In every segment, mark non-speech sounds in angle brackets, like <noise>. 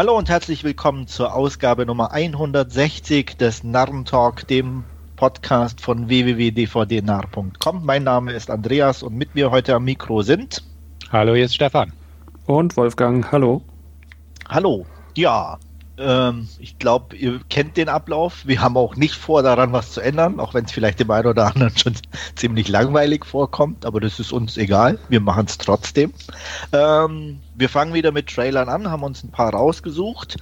Hallo und herzlich willkommen zur Ausgabe Nummer 160 des Narrentalk, dem Podcast von www.dvdnarr.com. Mein Name ist Andreas und mit mir heute am Mikro sind. Hallo, hier ist Stefan. Und Wolfgang, hallo. Hallo. Ja, ähm, ich glaube, ihr kennt den Ablauf. Wir haben auch nicht vor, daran was zu ändern, auch wenn es vielleicht dem einen oder anderen schon <laughs> ziemlich langweilig vorkommt, aber das ist uns egal. Wir machen es trotzdem. Ähm, wir fangen wieder mit Trailern an, haben uns ein paar rausgesucht.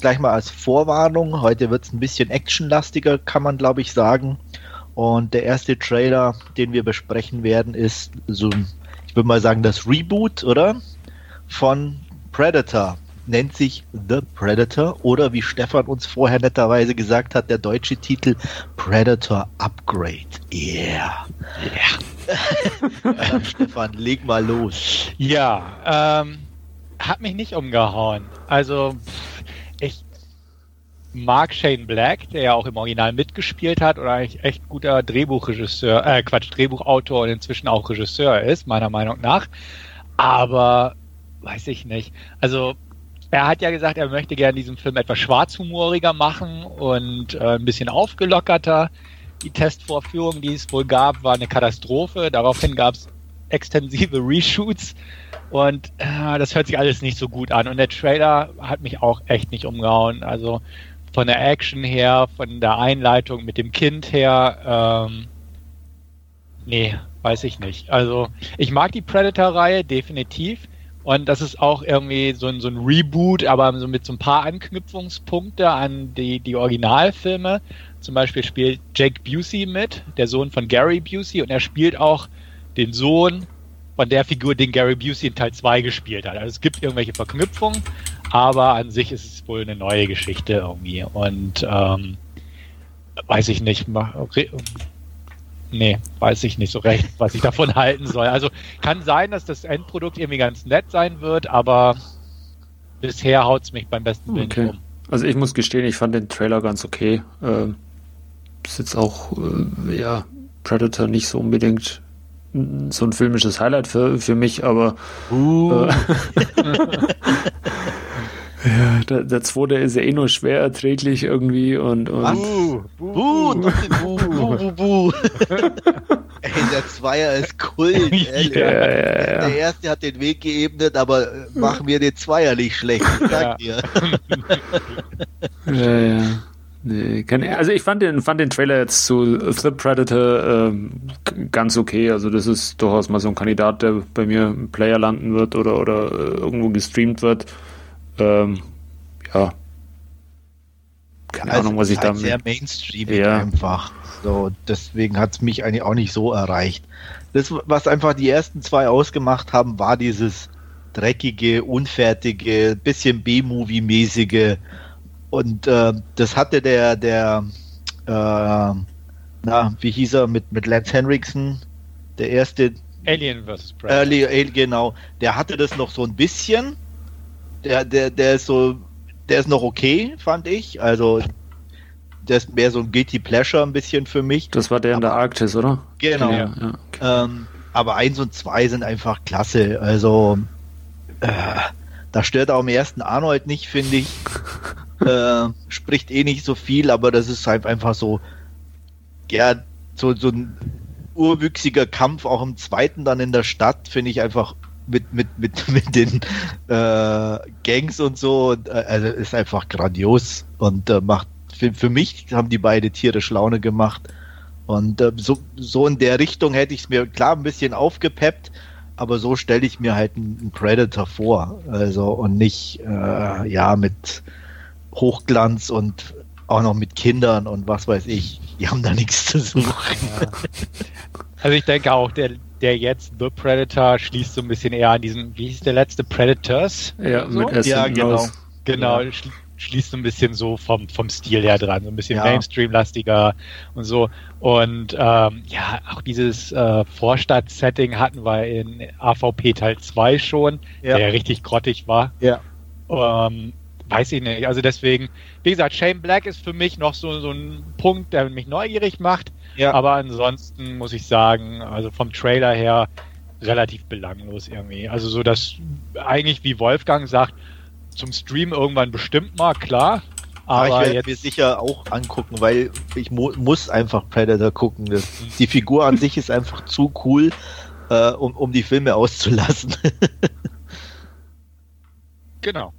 Gleich mal als Vorwarnung. Heute wird es ein bisschen actionlastiger, kann man glaube ich sagen. Und der erste Trailer, den wir besprechen werden, ist so, ich würde mal sagen, das Reboot, oder? Von Predator nennt sich The Predator oder wie Stefan uns vorher netterweise gesagt hat, der deutsche Titel Predator Upgrade. Yeah. yeah. <laughs> Stefan, leg mal los. Ja, ähm, hat mich nicht umgehauen. Also, ich mag Shane Black, der ja auch im Original mitgespielt hat oder eigentlich echt guter Drehbuchregisseur, äh, Quatsch, Drehbuchautor und inzwischen auch Regisseur ist, meiner Meinung nach. Aber weiß ich nicht. Also er hat ja gesagt, er möchte gerne diesen Film etwas schwarzhumoriger machen und äh, ein bisschen aufgelockerter. Die Testvorführung, die es wohl gab, war eine Katastrophe. Daraufhin gab es extensive <laughs> Reshoots und äh, das hört sich alles nicht so gut an. Und der Trailer hat mich auch echt nicht umgehauen. Also von der Action her, von der Einleitung mit dem Kind her, ähm, nee, weiß ich nicht. Also ich mag die Predator-Reihe definitiv. Und das ist auch irgendwie so ein, so ein Reboot, aber so mit so ein paar Anknüpfungspunkte an die, die Originalfilme. Zum Beispiel spielt Jake Busey mit, der Sohn von Gary Busey, und er spielt auch den Sohn von der Figur, den Gary Busey in Teil 2 gespielt hat. Also es gibt irgendwelche Verknüpfungen, aber an sich ist es wohl eine neue Geschichte irgendwie. Und ähm, weiß ich nicht, Nee, weiß ich nicht so recht, was ich davon <laughs> halten soll. Also kann sein, dass das Endprodukt irgendwie ganz nett sein wird, aber bisher haut es mich beim besten Willen okay. um. Also ich muss gestehen, ich fand den Trailer ganz okay. Ähm, ist jetzt auch, äh, ja, Predator nicht so unbedingt so ein filmisches Highlight für, für mich, aber uh. äh, <laughs> <laughs> Ja, der, der zweite ist ja eh nur schwer erträglich irgendwie und. und? Buh, buh, buh, buh, buh, buh. <laughs> Ey, der Zweier ist Kult. Ja, ja, ja. Der erste hat den Weg geebnet, aber machen wir den Zweier nicht schlecht, ich sag dir. <laughs> ja, ja. Nee, also ich fand den, fand den Trailer jetzt zu The Predator ähm, ganz okay. Also das ist durchaus mal so ein Kandidat, der bei mir im Player landen wird oder, oder äh, irgendwo gestreamt wird. Ähm, ja. Keine also Ahnung, was ich halt damit. Sehr Mainstream ja. einfach. So, deswegen hat es mich eigentlich auch nicht so erreicht. Das, was einfach die ersten zwei ausgemacht haben, war dieses dreckige, unfertige, bisschen B-Movie-mäßige. Und äh, das hatte der, der, äh, na, wie hieß er, mit, mit Lance Henriksen, der erste. Alien vs. Predator. Äh, genau. Der hatte das noch so ein bisschen, der, der, der ist so, der ist noch okay, fand ich. Also, der ist mehr so ein Guilty Pleasure ein bisschen für mich. Das war der in der Arktis, oder? Genau. Ja, ja, okay. ähm, aber eins und zwei sind einfach klasse. Also, äh, da stört auch im ersten Arnold nicht, finde ich. <laughs> äh, spricht eh nicht so viel, aber das ist halt einfach so, ja, so, so ein urwüchsiger Kampf auch im zweiten dann in der Stadt, finde ich einfach mit, mit, mit, <laughs> mit den äh, Gangs und so. Und, äh, also ist einfach grandios und äh, macht für, für mich haben die beide Tiere Schlaune gemacht. Und äh, so, so in der Richtung hätte ich es mir klar ein bisschen aufgepeppt, aber so stelle ich mir halt einen, Predator vor. Also und nicht äh, ja mit Hochglanz und auch noch mit Kindern und was weiß ich. Die haben da nichts zu suchen. Ja. Also ich denke auch, der, der jetzt The Predator schließt so ein bisschen eher an diesen, wie hieß der letzte Predators? Ja, so? mit S ja, genau. Genau, ja. schließt so ein bisschen so vom, vom Stil her dran, so ein bisschen ja. Mainstream-lastiger und so. Und ähm, ja, auch dieses äh, Vorstadt-Setting hatten wir in AVP Teil 2 schon, ja. der richtig grottig war. Ja. Ähm, weiß ich nicht. Also deswegen, wie gesagt, Shane Black ist für mich noch so, so ein Punkt, der mich neugierig macht. Ja. Aber ansonsten muss ich sagen, also vom Trailer her relativ belanglos irgendwie. Also so, dass eigentlich, wie Wolfgang sagt, zum Stream irgendwann bestimmt mal, klar. Aber, Aber ich werde jetzt, mir sicher auch angucken, weil ich mu muss einfach Predator gucken. Das, die Figur an sich ist einfach zu cool, äh, um, um die Filme auszulassen. <laughs> genau.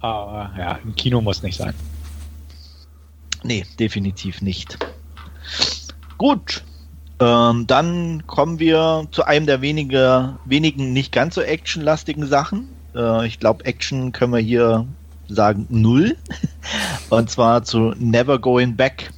Aber ja, im Kino muss nicht sein. nee, definitiv nicht. Gut. Ähm, dann kommen wir zu einem der wenige, wenigen nicht ganz so actionlastigen Sachen. Äh, ich glaube, Action können wir hier sagen null. <laughs> Und zwar zu Never Going Back.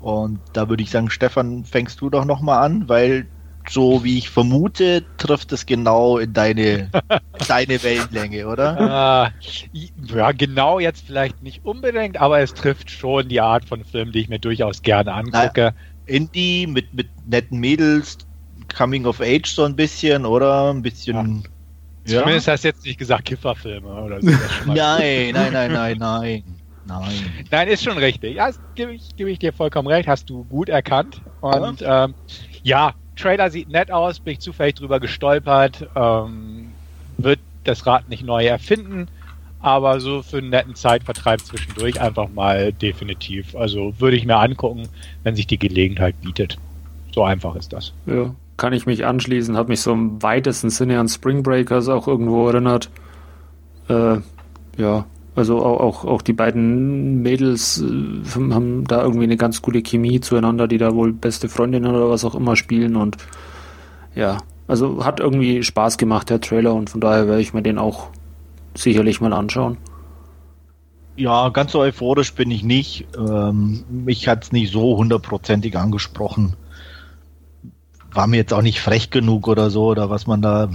Und da würde ich sagen, Stefan, fängst du doch nochmal an, weil so wie ich vermute, trifft es genau in deine, <laughs> deine Wellenlänge, oder? Äh, ja, genau jetzt vielleicht nicht unbedingt, aber es trifft schon die Art von Film, die ich mir durchaus gerne angucke. Indie mit, mit netten Mädels, Coming of Age so ein bisschen, oder? Ein bisschen. Ja. Zumindest hast du jetzt nicht gesagt Kifferfilme oder so. <laughs> Nein, nein, nein, nein, nein. Nein. Nein, ist schon richtig. Ja, das gebe ich, gebe ich dir vollkommen recht. Hast du gut erkannt. Und ja, ähm, ja Trailer sieht nett aus, bin ich zufällig drüber gestolpert. Ähm, wird das Rad nicht neu erfinden, aber so für einen netten Zeitvertreib zwischendurch einfach mal definitiv. Also würde ich mir angucken, wenn sich die Gelegenheit bietet. So einfach ist das. Ja, kann ich mich anschließen. Hat mich so im weitesten Sinne an Spring Breakers auch irgendwo erinnert. Äh, ja, also auch, auch, auch die beiden Mädels äh, haben da irgendwie eine ganz gute Chemie zueinander, die da wohl beste Freundinnen oder was auch immer spielen und ja, also hat irgendwie Spaß gemacht, der Trailer und von daher werde ich mir den auch sicherlich mal anschauen. Ja, ganz so euphorisch bin ich nicht. Ähm, mich hat es nicht so hundertprozentig angesprochen. War mir jetzt auch nicht frech genug oder so, oder was man da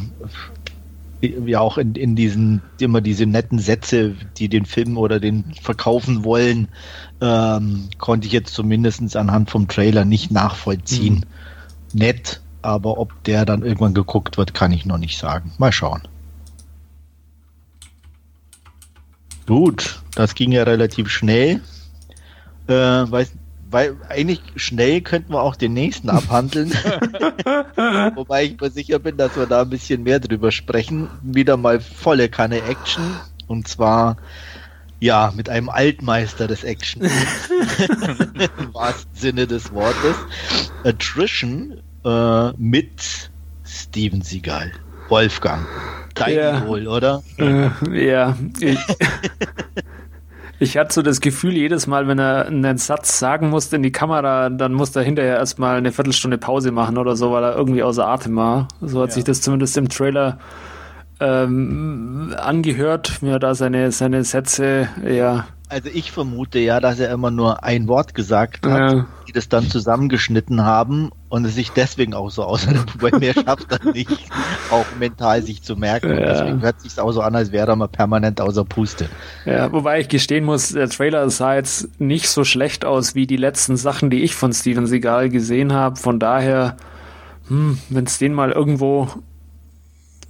wie auch in, in diesen, immer diese netten Sätze, die den Film oder den verkaufen wollen, ähm, konnte ich jetzt zumindest anhand vom Trailer nicht nachvollziehen. Mhm. Nett, aber ob der dann irgendwann geguckt wird, kann ich noch nicht sagen. Mal schauen. Gut, das ging ja relativ schnell. Äh, weiß, weil eigentlich schnell könnten wir auch den nächsten abhandeln. <laughs> Wobei ich mir sicher bin, dass wir da ein bisschen mehr drüber sprechen. Wieder mal volle Kanne Action. Und zwar, ja, mit einem Altmeister des Action. <laughs> Im wahrsten Sinne des Wortes. Attrition äh, mit Steven Seagal. Wolfgang. Dein Ja. Idol, oder? Äh, ja, ich, <laughs> ich hatte so das Gefühl, jedes Mal, wenn er einen Satz sagen musste in die Kamera, dann musste er hinterher erstmal eine Viertelstunde Pause machen oder so, weil er irgendwie außer Atem war. So hat Ja. sich das zumindest im Trailer ähm, angehört, mir da seine, seine Sätze, ja, Also ich vermute ja, dass er immer nur ein Wort gesagt hat, Ja. die das dann zusammengeschnitten haben und es sich deswegen auch so aushört, <laughs> weil mehr schafft er nicht, auch mental sich zu merken. Und Ja. deswegen hört sich auch so an, als wäre er mal permanent außer Puste. Ja, wobei ich gestehen muss, der Trailer sah jetzt nicht so schlecht aus wie die letzten Sachen, die ich von Steven Seagal gesehen habe. Von daher, hm, wenn es den mal irgendwo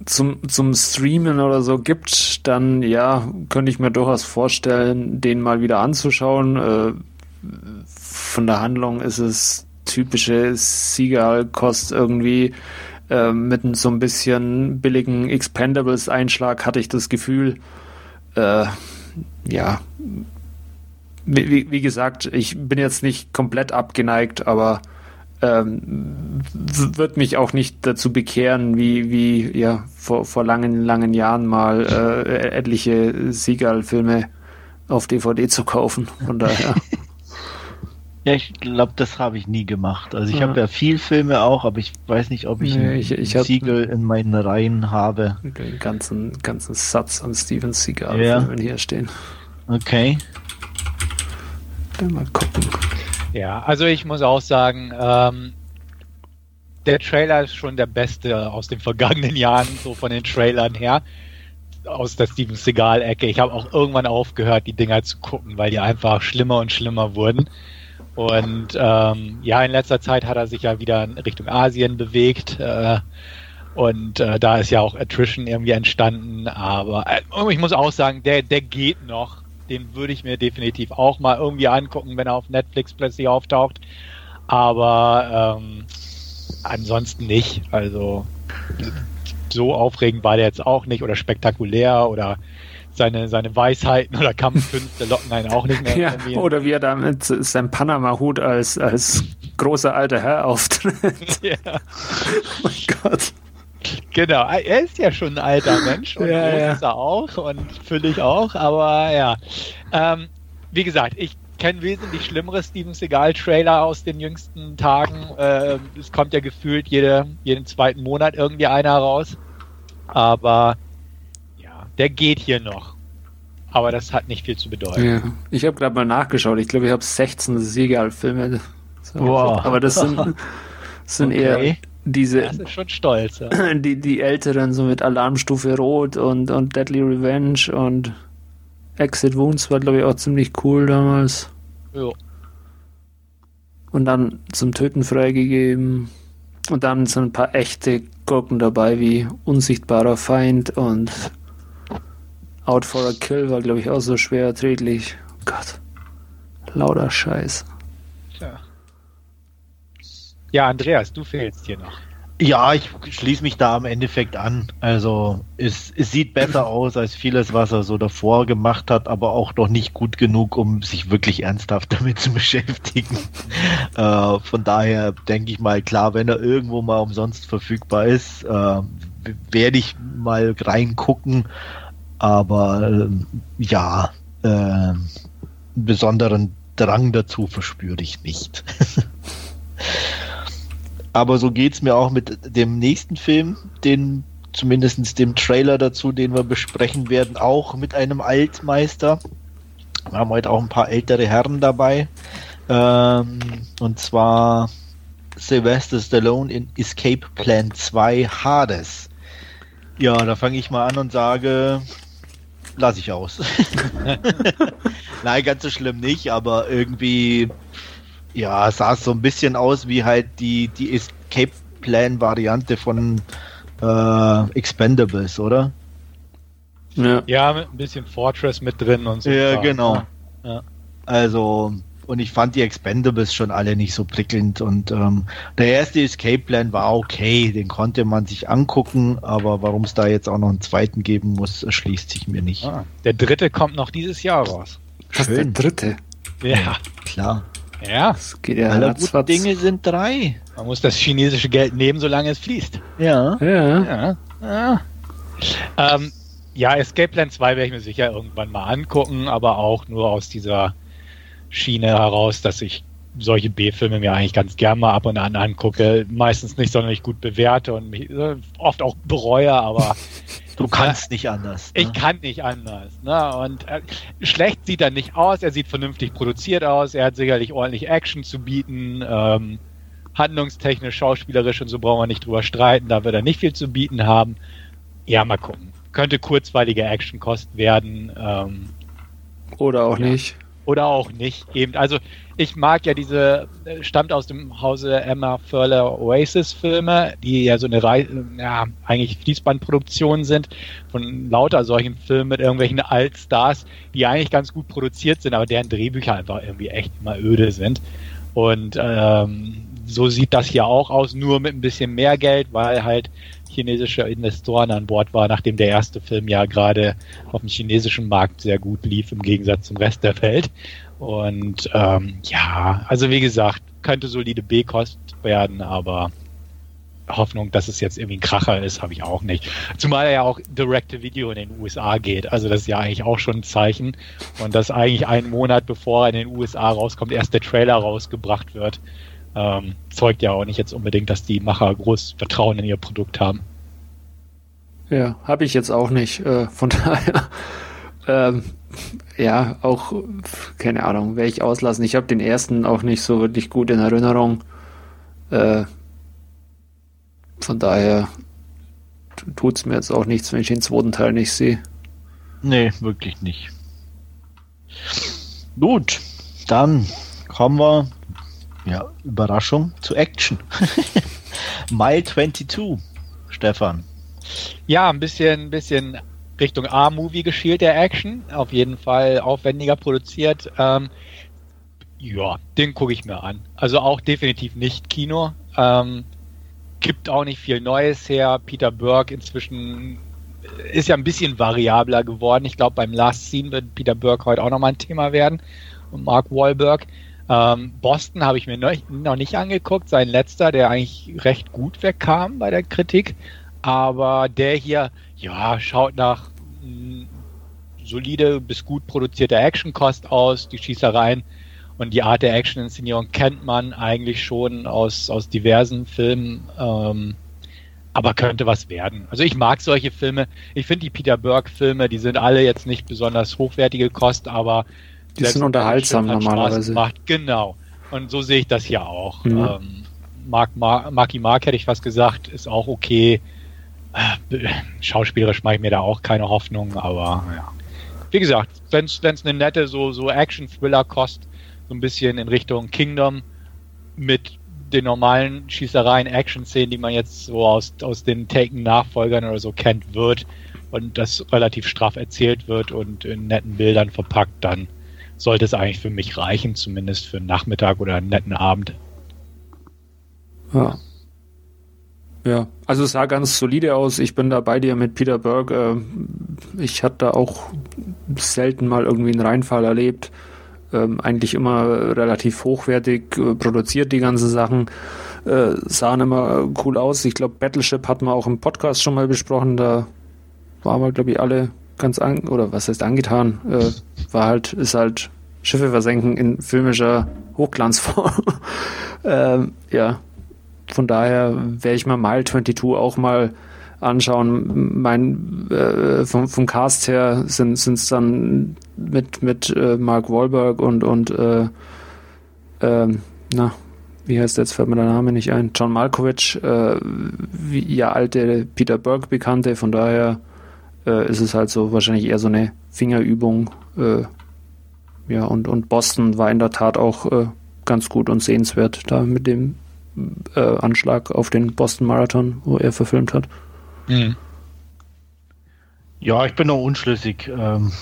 zum, zum Streamen oder so gibt, dann ja, könnte ich mir durchaus vorstellen, den mal wieder anzuschauen. Äh, von der Handlung ist es typische Seagal-Kost irgendwie. Äh, mit so ein bisschen billigen Expendables-Einschlag hatte ich das Gefühl. Äh, ja, wie, wie gesagt, ich bin jetzt nicht komplett abgeneigt, aber ähm, wird mich auch nicht dazu bekehren, wie, wie ja, vor, vor langen, langen Jahren mal äh, etliche Seagal-Filme auf DVD zu kaufen. Von daher. <laughs> Ja, ich glaube, das habe ich nie gemacht. Also ich Ja. habe ja viel Filme auch, aber ich weiß nicht, ob ich Nee, ich- ich Siegel in meinen Reihen habe. den ganzen, ganzen Satz an Steven Ja. Seagal-Filmen hier stehen. Okay. Dann mal gucken. Ja, also ich muss auch sagen, ähm, der Trailer ist schon der beste aus den vergangenen Jahren, so von den Trailern her. Aus der Steven Seagal-Ecke. Ich habe auch irgendwann aufgehört, die Dinger zu gucken, weil die einfach schlimmer und schlimmer wurden. Und ähm, ja, in letzter Zeit hat er sich ja wieder in Richtung Asien bewegt. Äh, und äh, da ist ja auch Attrition irgendwie entstanden. Aber äh, ich muss auch sagen, der, der geht noch. Den würde ich mir definitiv auch mal irgendwie angucken, wenn er auf Netflix plötzlich auftaucht. Aber ähm, ansonsten nicht. Also so aufregend war der jetzt auch nicht oder spektakulär oder seine, seine Weisheiten oder Kampfkünste locken einen auch nicht mehr. <laughs> Ja, oder wie er da mit seinem Panama-Hut als, als großer alter Herr auftritt. <laughs> ja, oh mein Gott. Genau. Er ist ja schon ein alter <laughs> Mensch und Ja, groß ja. ist er auch und füllig auch, aber ja. Ähm, wie gesagt, ich kenne wesentlich schlimmere Steven Seagal-Trailer aus den jüngsten Tagen. Ähm, es kommt ja gefühlt jede, jeden zweiten Monat irgendwie einer raus. Aber ja, der geht hier noch. Aber das hat nicht viel zu bedeuten. Ja. Ich habe gerade mal nachgeschaut. Ich glaube, ich habe 16 Siegal-Filme. So. Wow. Aber das sind, das <laughs> sind eher Okay. Diese, Das ist schon stolz. Ja. <clears throat> die, die älteren, so mit Alarmstufe Rot und, und Deadly Revenge und Exit Wounds war, glaube ich, auch ziemlich cool damals. Jo. Und dann zum Töten freigegeben. Und dann sind ein paar echte Gurken dabei, wie Unsichtbarer Feind und Out for a Kill war, glaube ich, auch so schwer erträglich. Oh Gott. Lauter Scheiß. Ja, Andreas, du fehlst hier noch. Ja, ich schließe mich da am Endeffekt an. Also es, es sieht besser <clears throat> aus als vieles, was er so davor gemacht hat, aber auch noch nicht gut genug, um sich wirklich ernsthaft <laughs> damit zu beschäftigen. äh, von daher denke ich mal, klar, wenn er irgendwo mal umsonst verfügbar ist, äh, werde ich mal reingucken. Aber ähm, ja, äh, einen besonderen Drang dazu verspüre ich nicht. <laughs> Aber so geht's mir auch mit dem nächsten Film, den zumindest dem Trailer dazu, den wir besprechen werden, auch mit einem Altmeister. Wir haben heute auch ein paar ältere Herren dabei. Ähm, und zwar Sylvester Stallone in Escape Plan 2 Hades. Ja, da fange ich mal an und sage, lasse ich aus. <laughs> <laughs> Nein, ganz so schlimm nicht, aber irgendwie ja, sah es so ein bisschen aus wie halt die, die Escape Plan Variante von äh, Expendables, oder? Ja. Ja, mit ein bisschen Fortress mit drin und so. Ja, Kram. genau. Ja. Also, und ich fand die Expendables schon alle nicht so prickelnd und ähm, der erste Escape Plan war okay, den konnte man sich angucken, aber warum es da jetzt auch noch einen zweiten geben muss, erschließt sich mir nicht. Ah, der dritte kommt noch dieses Jahr raus. Das ist der Schön. dritte. Ja. Klar. Ja. Das geht ja Alle ratzfatz. guten Dinge sind drei. Man muss das chinesische Geld nehmen, solange es fließt. Ja. Ja. Ja. Ja, ähm, ja Escape Plan 2 werde ich mir sicher irgendwann mal angucken, aber auch nur aus dieser Schiene heraus, dass ich solche B-Filme mir eigentlich ganz gern mal ab und an angucke. Meistens nicht sonderlich gut bewerte und mich äh, oft auch bereue, aber <laughs> Du kannst nicht anders. Ne? ich kann nicht anders. Ne? Und äh, schlecht sieht er nicht aus, er sieht vernünftig produziert aus, er hat sicherlich ordentlich Action zu bieten. Ähm, handlungstechnisch, schauspielerisch und so brauchen wir nicht drüber streiten, da wird er nicht viel zu bieten haben. Ja, mal gucken. Könnte kurzweilige Actionkost werden ähm, Oder auch Ja. nicht. oder auch nicht. Eben, also ich mag ja diese, äh, stammt aus dem Hause Emma Furler Oasis Filme, die ja so eine Rei ja, eigentlich Fließbandproduktion sind von lauter solchen Filmen mit irgendwelchen Altstars, die eigentlich ganz gut produziert sind, aber deren Drehbücher einfach irgendwie echt immer öde sind. Und ähm, so sieht das hier auch aus, nur mit ein bisschen mehr Geld, weil halt chinesische Investoren an Bord war, nachdem der erste Film ja gerade auf dem chinesischen Markt sehr gut lief im Gegensatz zum Rest der Welt. Und ähm, ja, also wie gesagt, könnte solide B-Kost werden, aber Hoffnung, dass es jetzt irgendwie ein Kracher ist, habe ich auch nicht. Zumal er ja auch Direct-to-Video in den USA geht. Also das ist ja eigentlich auch schon ein Zeichen. Und dass eigentlich einen Monat bevor er in den USA rauskommt, erst der Trailer rausgebracht wird, ähm, zeugt ja auch nicht jetzt unbedingt, dass die Macher groß Vertrauen in ihr Produkt haben. Ja, habe ich jetzt auch nicht. Äh, von <laughs> daher, ähm, ja, auch, keine Ahnung, werde ich auslassen. Ich habe den ersten auch nicht so wirklich gut in Erinnerung. Äh, von daher tut es mir jetzt auch nichts, wenn ich den zweiten Teil nicht sehe. Nee, wirklich nicht. Gut, dann kommen wir, ja, Überraschung, zu Action. <laughs> Mile 22, Stefan. Ja, ein bisschen, ein bisschen Richtung A-Movie geschielt der Action. Auf jeden Fall aufwendiger produziert. Ähm, ja, den gucke ich mir an. Also auch definitiv nicht Kino. Ähm, gibt auch nicht viel Neues her. Peter Burke inzwischen ist ja ein bisschen variabler geworden. Ich glaube, beim Last Scene wird Peter Burke heute auch nochmal ein Thema werden und Mark Wahlberg. Ähm, Boston habe ich mir noch, nicht angeguckt, sein letzter, der eigentlich recht gut wegkam bei der Kritik. Aber der hier, ja, schaut nach solide bis gut produzierter Actionkost aus. Die Schießereien und die Art der Action-Inszenierung kennt man eigentlich schon aus, aus diversen Filmen. Ähm, aber könnte was werden. Also ich mag solche Filme. Ich finde die Peter Burke-Filme, die sind alle jetzt nicht besonders hochwertige Kost, aber die sind unterhaltsam normalerweise. Macht. Genau. Und so sehe ich das hier auch. Mhm. Ähm, Mark, Mark, Marky Mark hätte ich fast gesagt, ist auch okay. Schauspielerisch mache ich mir da auch keine Hoffnung, aber ja. Wie gesagt, wenn es eine nette so, so Action-Thriller-Kost, so ein bisschen in Richtung Kingdom mit den normalen Schießereien, Action-Szenen, die man jetzt so aus, aus den Taken-Nachfolgern oder so kennt, wird und das relativ straff erzählt wird und in netten Bildern verpackt, dann sollte es eigentlich für mich reichen, zumindest für einen Nachmittag oder einen netten Abend. Ja. Ja, also es sah ganz solide aus. Ich bin da bei dir mit Peter Berg. Ich hatte da auch selten mal irgendwie einen Reinfall erlebt. Ähm, eigentlich immer relativ hochwertig äh, produziert, die ganzen Sachen. Äh, sahen immer cool aus. Ich glaube, Battleship hatten wir auch im Podcast schon mal besprochen. Da waren wir, glaube ich, alle ganz an, oder was heißt angetan. Äh, war halt, ist halt Schiffe versenken in filmischer Hochglanzform. <laughs> ähm, ja, von daher werde ich mir Mile 22 auch mal anschauen. Mein äh, vom, vom Cast her sind es dann mit mit äh, Mark Wahlberg und und äh, äh, na wie heißt jetzt fällt mir der Name nicht ein John Malkovich äh, wie ja alte Peter Burke Bekannte von daher äh, ist es halt so wahrscheinlich eher so eine Fingerübung äh, ja und und Boston war in der Tat auch ganz gut und sehenswert da mit dem äh, Anschlag auf den Boston Marathon, wo er verfilmt hat. Mhm. Ja, ich bin noch unschlüssig. Ähm,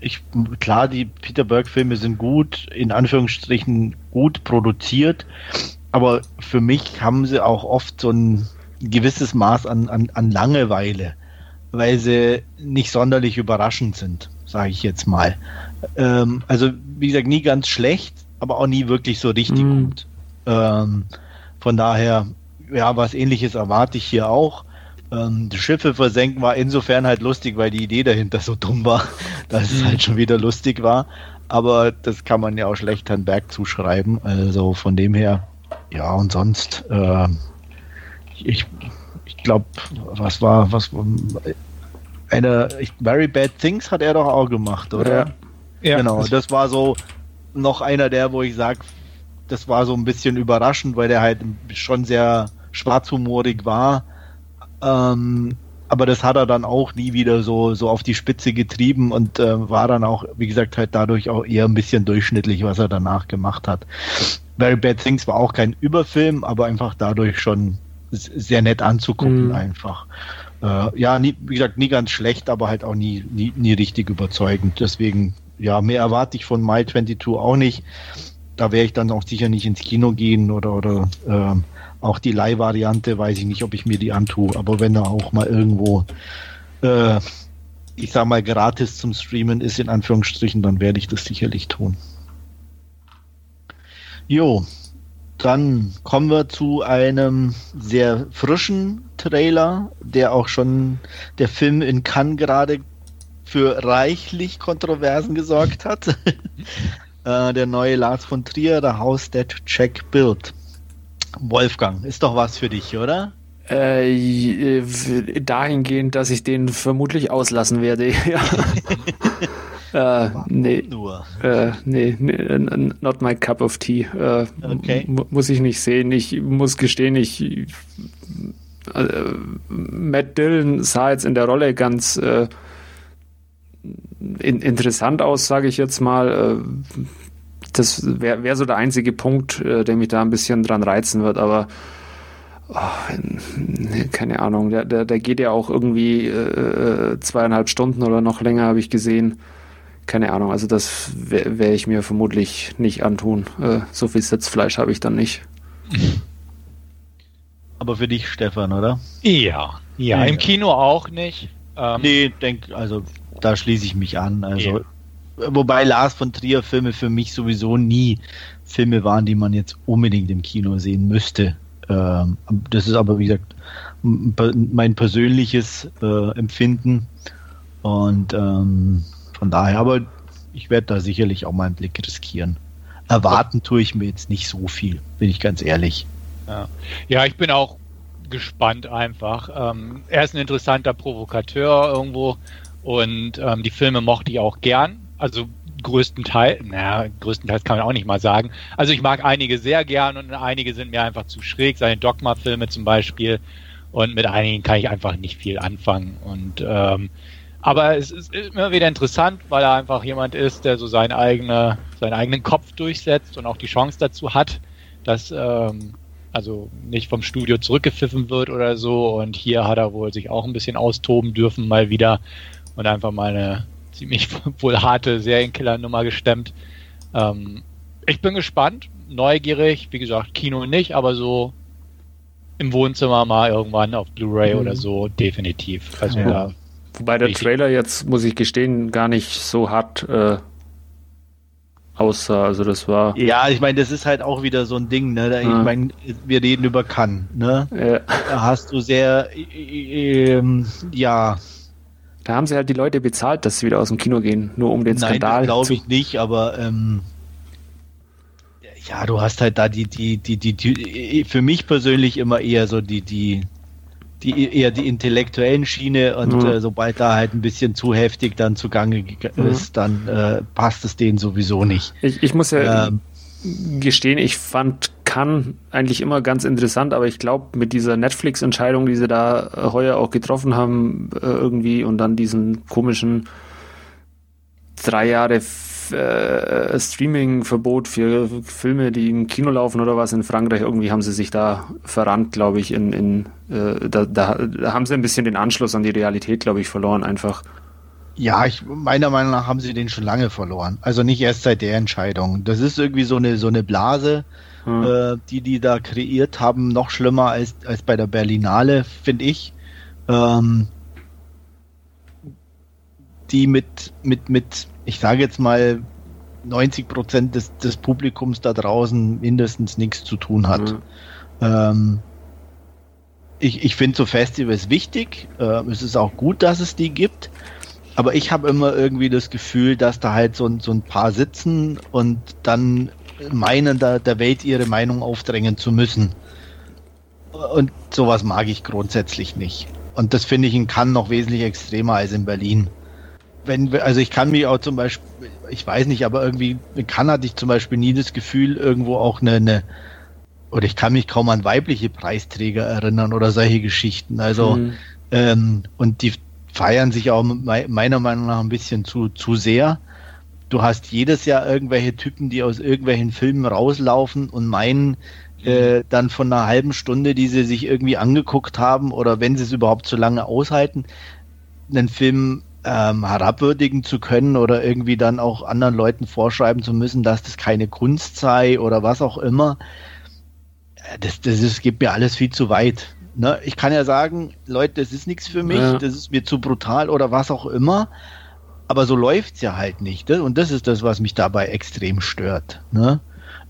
ich, klar, die Peter Berg-Filme sind gut, in Anführungsstrichen gut produziert, aber für mich haben sie auch oft so ein gewisses Maß an, an, an Langeweile, weil sie nicht sonderlich überraschend sind, sage ich jetzt mal. Ähm, also, wie gesagt, nie ganz schlecht, aber auch nie wirklich so richtig mm. gut. Ähm, von daher, ja, was ähnliches erwarte ich hier auch. Ähm, die Schiffe versenken war insofern halt lustig, weil die Idee dahinter so dumm war, <laughs> dass es mhm. halt schon wieder lustig war. Aber das kann man ja auch schlecht Herrn Berg zuschreiben. Also von dem her, ja, und sonst, äh, ich, ich glaube, was war, was eine Very Bad Things hat er doch auch gemacht, oder? Ja. ja. Genau, das war so noch einer der, wo ich sage, das war so ein bisschen überraschend, weil der halt schon sehr schwarzhumorig war. Ähm, aber das hat er dann auch nie wieder so, so auf die Spitze getrieben und äh, war dann auch, wie gesagt, halt dadurch auch eher ein bisschen durchschnittlich, was er danach gemacht hat. Very Bad Things war auch kein Überfilm, aber einfach dadurch schon sehr nett anzugucken, mhm. einfach. Äh, ja, nie, wie gesagt, nie ganz schlecht, aber halt auch nie, nie, nie richtig überzeugend. Deswegen, ja, mehr erwarte ich von My 22 auch nicht da werde ich dann auch sicher nicht ins Kino gehen oder, oder ähm, auch die Leihvariante, weiß ich nicht, ob ich mir die antue. Aber wenn er auch mal irgendwo, äh, ich sag mal, gratis zum Streamen ist, in Anführungsstrichen, dann werde ich das sicherlich tun. Jo, dann kommen wir zu einem sehr frischen Trailer, der auch schon der Film in Cannes gerade für reichlich Kontroversen gesorgt hat. <laughs> Äh, der neue Lars von Trier, der House That Check Build. Wolfgang, ist doch was für dich, oder? Äh, dahingehend, dass ich den vermutlich auslassen werde. <laughs> äh, nee, nur? Äh, nee, nee, not my cup of tea. Äh, okay. Muss ich nicht sehen. Ich muss gestehen, ich äh, Matt Dillon sah jetzt in der Rolle ganz äh, in, interessant aus, sage ich jetzt mal. Äh, das wäre wär so der einzige Punkt, äh, der mich da ein bisschen dran reizen wird, aber oh, keine Ahnung, der, der, der geht ja auch irgendwie äh, zweieinhalb Stunden oder noch länger, habe ich gesehen. Keine Ahnung, also das werde wär ich mir vermutlich nicht antun. Äh, so viel Sitzfleisch habe ich dann nicht. <laughs> Aber für dich, Stefan, oder? Ja, ja, im Kino auch nicht. Ähm, nee, denk, also da schließe ich mich an. Also, yeah. wobei Lars von Trier Filme für mich sowieso nie Filme waren, die man jetzt unbedingt im Kino sehen müsste. Ähm, das ist aber, wie gesagt, mein persönliches äh, Empfinden. Und ähm, von daher, aber ich werde da sicherlich auch mal einen Blick riskieren. Erwarten tue ich mir jetzt nicht so viel, bin ich ganz ehrlich. Ja, ja ich bin auch gespannt einfach. Ähm, er ist ein interessanter Provokateur irgendwo und ähm, die Filme mochte ich auch gern. Also größtenteils, naja, größtenteils kann man auch nicht mal sagen. Also ich mag einige sehr gern und einige sind mir einfach zu schräg, seine Dogma-Filme zum Beispiel. Und mit einigen kann ich einfach nicht viel anfangen. Und ähm, aber es ist immer wieder interessant, weil er einfach jemand ist, der so seinen, eigene, seinen eigenen Kopf durchsetzt und auch die Chance dazu hat, dass ähm, also nicht vom Studio zurückgepfiffen wird oder so. Und hier hat er wohl sich auch ein bisschen austoben dürfen mal wieder und einfach mal eine ziemlich <laughs> wohl harte Serienkiller-Nummer gestemmt. Ähm, ich bin gespannt, neugierig, wie gesagt, Kino nicht, aber so im Wohnzimmer mal irgendwann auf Blu-ray mhm. oder so, definitiv. Also ja. da Wobei der Trailer jetzt, muss ich gestehen, gar nicht so hart äh, aussah. Also das war. Ja, ich meine, das ist halt auch wieder so ein Ding, ne? Ich ja. meine, wir reden über Cannes, ne? Ja. Da hast du sehr, äh, äh, ja. Da haben sie halt die Leute bezahlt, dass sie wieder aus dem Kino gehen, nur um den Nein, Skandal. glaube ich nicht, aber ähm, ja, du hast halt da die, die, die, die, die, für mich persönlich immer eher so die, die, die eher die intellektuellen Schiene und mhm. äh, sobald da halt ein bisschen zu heftig dann zugange mhm. ist, dann äh, passt es denen sowieso nicht. Ich, ich muss ja ähm, gestehen, ich fand kann eigentlich immer ganz interessant, aber ich glaube, mit dieser Netflix-Entscheidung, die sie da äh, heuer auch getroffen haben, äh, irgendwie und dann diesen komischen drei Jahre äh, Streaming-Verbot für Filme, die im Kino laufen oder was in Frankreich. Irgendwie haben sie sich da verrannt, glaube ich. In, in, äh, da, da, da, haben sie ein bisschen den Anschluss an die Realität, glaube ich, verloren einfach. Ja, ich, meiner Meinung nach haben sie den schon lange verloren. Also nicht erst seit der Entscheidung. Das ist irgendwie so eine, so eine Blase, hm. äh, die die da kreiert haben. Noch schlimmer als, als bei der Berlinale, finde ich. Ähm, die mit, mit, mit ich sage jetzt mal, 90 Prozent des, des Publikums da draußen mindestens nichts zu tun hat. Mhm. Ähm, ich ich finde so Festivals wichtig. Äh, es ist auch gut, dass es die gibt. Aber ich habe immer irgendwie das Gefühl, dass da halt so, so ein paar sitzen und dann meinen, da der Welt ihre Meinung aufdrängen zu müssen. Und sowas mag ich grundsätzlich nicht. Und das finde ich in Cannes noch wesentlich extremer als in Berlin wenn, also ich kann mich auch zum Beispiel, ich weiß nicht, aber irgendwie in Cannes hatte ich zum Beispiel nie das Gefühl, irgendwo auch eine, eine oder ich kann mich kaum an weibliche Preisträger erinnern oder solche Geschichten. Also, mhm. ähm, und die feiern sich auch meiner Meinung nach ein bisschen zu, zu sehr. Du hast jedes Jahr irgendwelche Typen, die aus irgendwelchen Filmen rauslaufen und meinen, äh, dann von einer halben Stunde, die sie sich irgendwie angeguckt haben, oder wenn sie es überhaupt so lange aushalten, einen Film ähm, herabwürdigen zu können oder irgendwie dann auch anderen Leuten vorschreiben zu müssen, dass das keine Kunst sei oder was auch immer. Äh, das, das ist, geht mir alles viel zu weit. Ne? Ich kann ja sagen, Leute, das ist nichts für mich, ja. das ist mir zu brutal oder was auch immer. Aber so läuft's ja halt nicht. Ne? Und das ist das, was mich dabei extrem stört. Ne?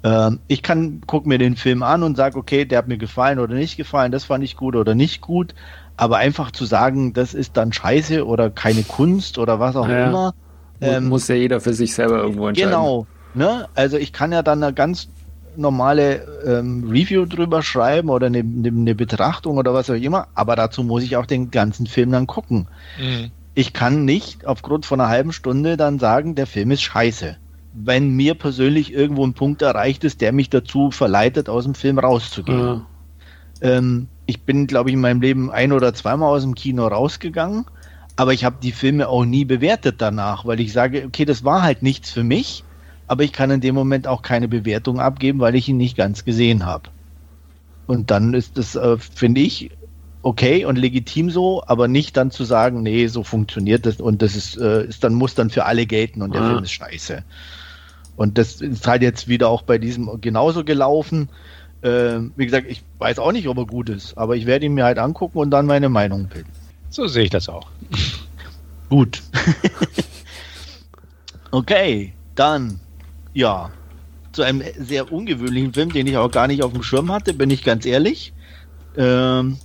Ähm, ich kann, guck mir den Film an und sage, okay, der hat mir gefallen oder nicht gefallen, das fand ich gut oder nicht gut. Aber einfach zu sagen, das ist dann scheiße oder keine Kunst oder was auch ja, immer. Ähm, muss ja jeder für sich selber irgendwo entscheiden. Genau. Ne? Also ich kann ja dann eine ganz normale ähm, Review drüber schreiben oder eine, eine, Betrachtung oder was auch immer, aber dazu muss ich auch den ganzen Film dann gucken. Mhm. Ich kann nicht aufgrund von einer halben Stunde dann sagen, der Film ist scheiße. Wenn mir persönlich irgendwo ein Punkt erreicht ist, der mich dazu verleitet, aus dem Film rauszugehen. Mhm. Ähm, ich bin, glaube ich, in meinem Leben ein oder zweimal aus dem Kino rausgegangen, aber ich habe die Filme auch nie bewertet danach, weil ich sage, okay, das war halt nichts für mich, aber ich kann in dem Moment auch keine Bewertung abgeben, weil ich ihn nicht ganz gesehen habe. Und dann ist das, äh, finde ich, okay und legitim so, aber nicht dann zu sagen, nee, so funktioniert das und das ist, äh, ist dann muss dann für alle gelten und der ja. Film ist scheiße. Und das ist halt jetzt wieder auch bei diesem genauso gelaufen. Äh, wie gesagt, ich weiß auch nicht, ob er gut ist, aber ich werde ihn mir halt angucken und dann meine Meinung bilden. So sehe ich das auch. Gut. <laughs> okay, dann, ja, zu einem sehr ungewöhnlichen Film, den ich auch gar nicht auf dem Schirm hatte, bin ich ganz ehrlich. Ähm,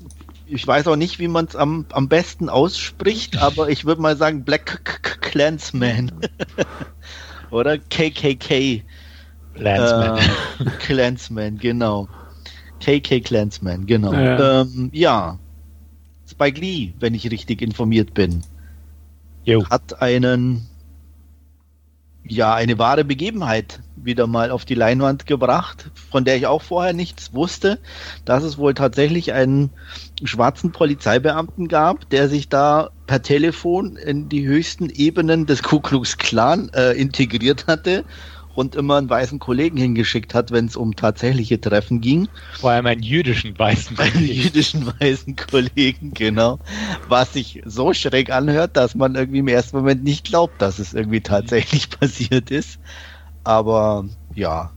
ich weiß auch nicht, wie man es am, am besten ausspricht, aber ich würde mal sagen Black Clansman. <laughs> Oder KKK. Clansman. Äh, Clansman, genau. KK Clansman, genau. Ja. Ähm, ja. Spike Lee, wenn ich richtig informiert bin, jo. hat einen ja, eine wahre Begebenheit wieder mal auf die Leinwand gebracht, von der ich auch vorher nichts wusste, dass es wohl tatsächlich einen schwarzen Polizeibeamten gab, der sich da per Telefon in die höchsten Ebenen des Ku Klux Klan äh, integriert hatte und immer einen weißen Kollegen hingeschickt hat, wenn es um tatsächliche Treffen ging. Vor allem einen jüdischen weißen <laughs> Kollegen. Einen jüdischen weißen Kollegen, genau. Was sich so schräg anhört, dass man irgendwie im ersten Moment nicht glaubt, dass es irgendwie tatsächlich <laughs> passiert ist. Aber ja,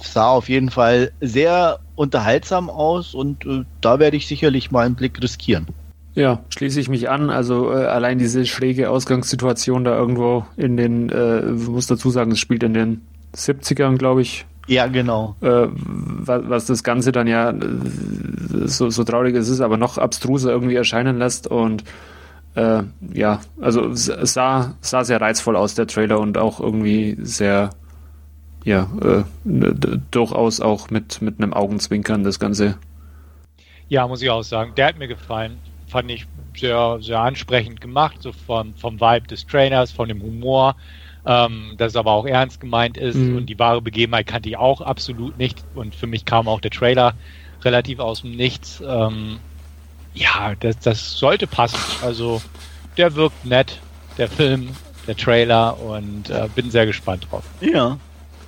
sah auf jeden Fall sehr unterhaltsam aus und äh, da werde ich sicherlich mal einen Blick riskieren. Ja, schließe ich mich an. Also äh, allein diese schräge Ausgangssituation da irgendwo in den, äh, muss dazu sagen, es spielt in den 70ern, glaube ich. Ja, genau. Äh, was, was, das Ganze dann ja äh, so, so traurig es ist, aber noch abstruser irgendwie erscheinen lässt. Und äh, ja, also es sah, sah sehr reizvoll aus, der Trailer, und auch irgendwie sehr, ja, äh, durchaus auch mit, mit einem Augenzwinkern das Ganze. Ja, muss ich auch sagen. Der hat mir gefallen. Fand ich sehr, sehr ansprechend gemacht, so vom, vom Vibe des Trainers, von dem Humor ähm, dass es aber auch ernst gemeint ist mhm. und die wahre Begebenheit kannte ich auch absolut nicht und für mich kam auch der Trailer relativ aus dem Nichts. Ähm, ja, das, das sollte passen. Also der wirkt nett, der Film, der Trailer und äh, bin sehr gespannt drauf. Ja,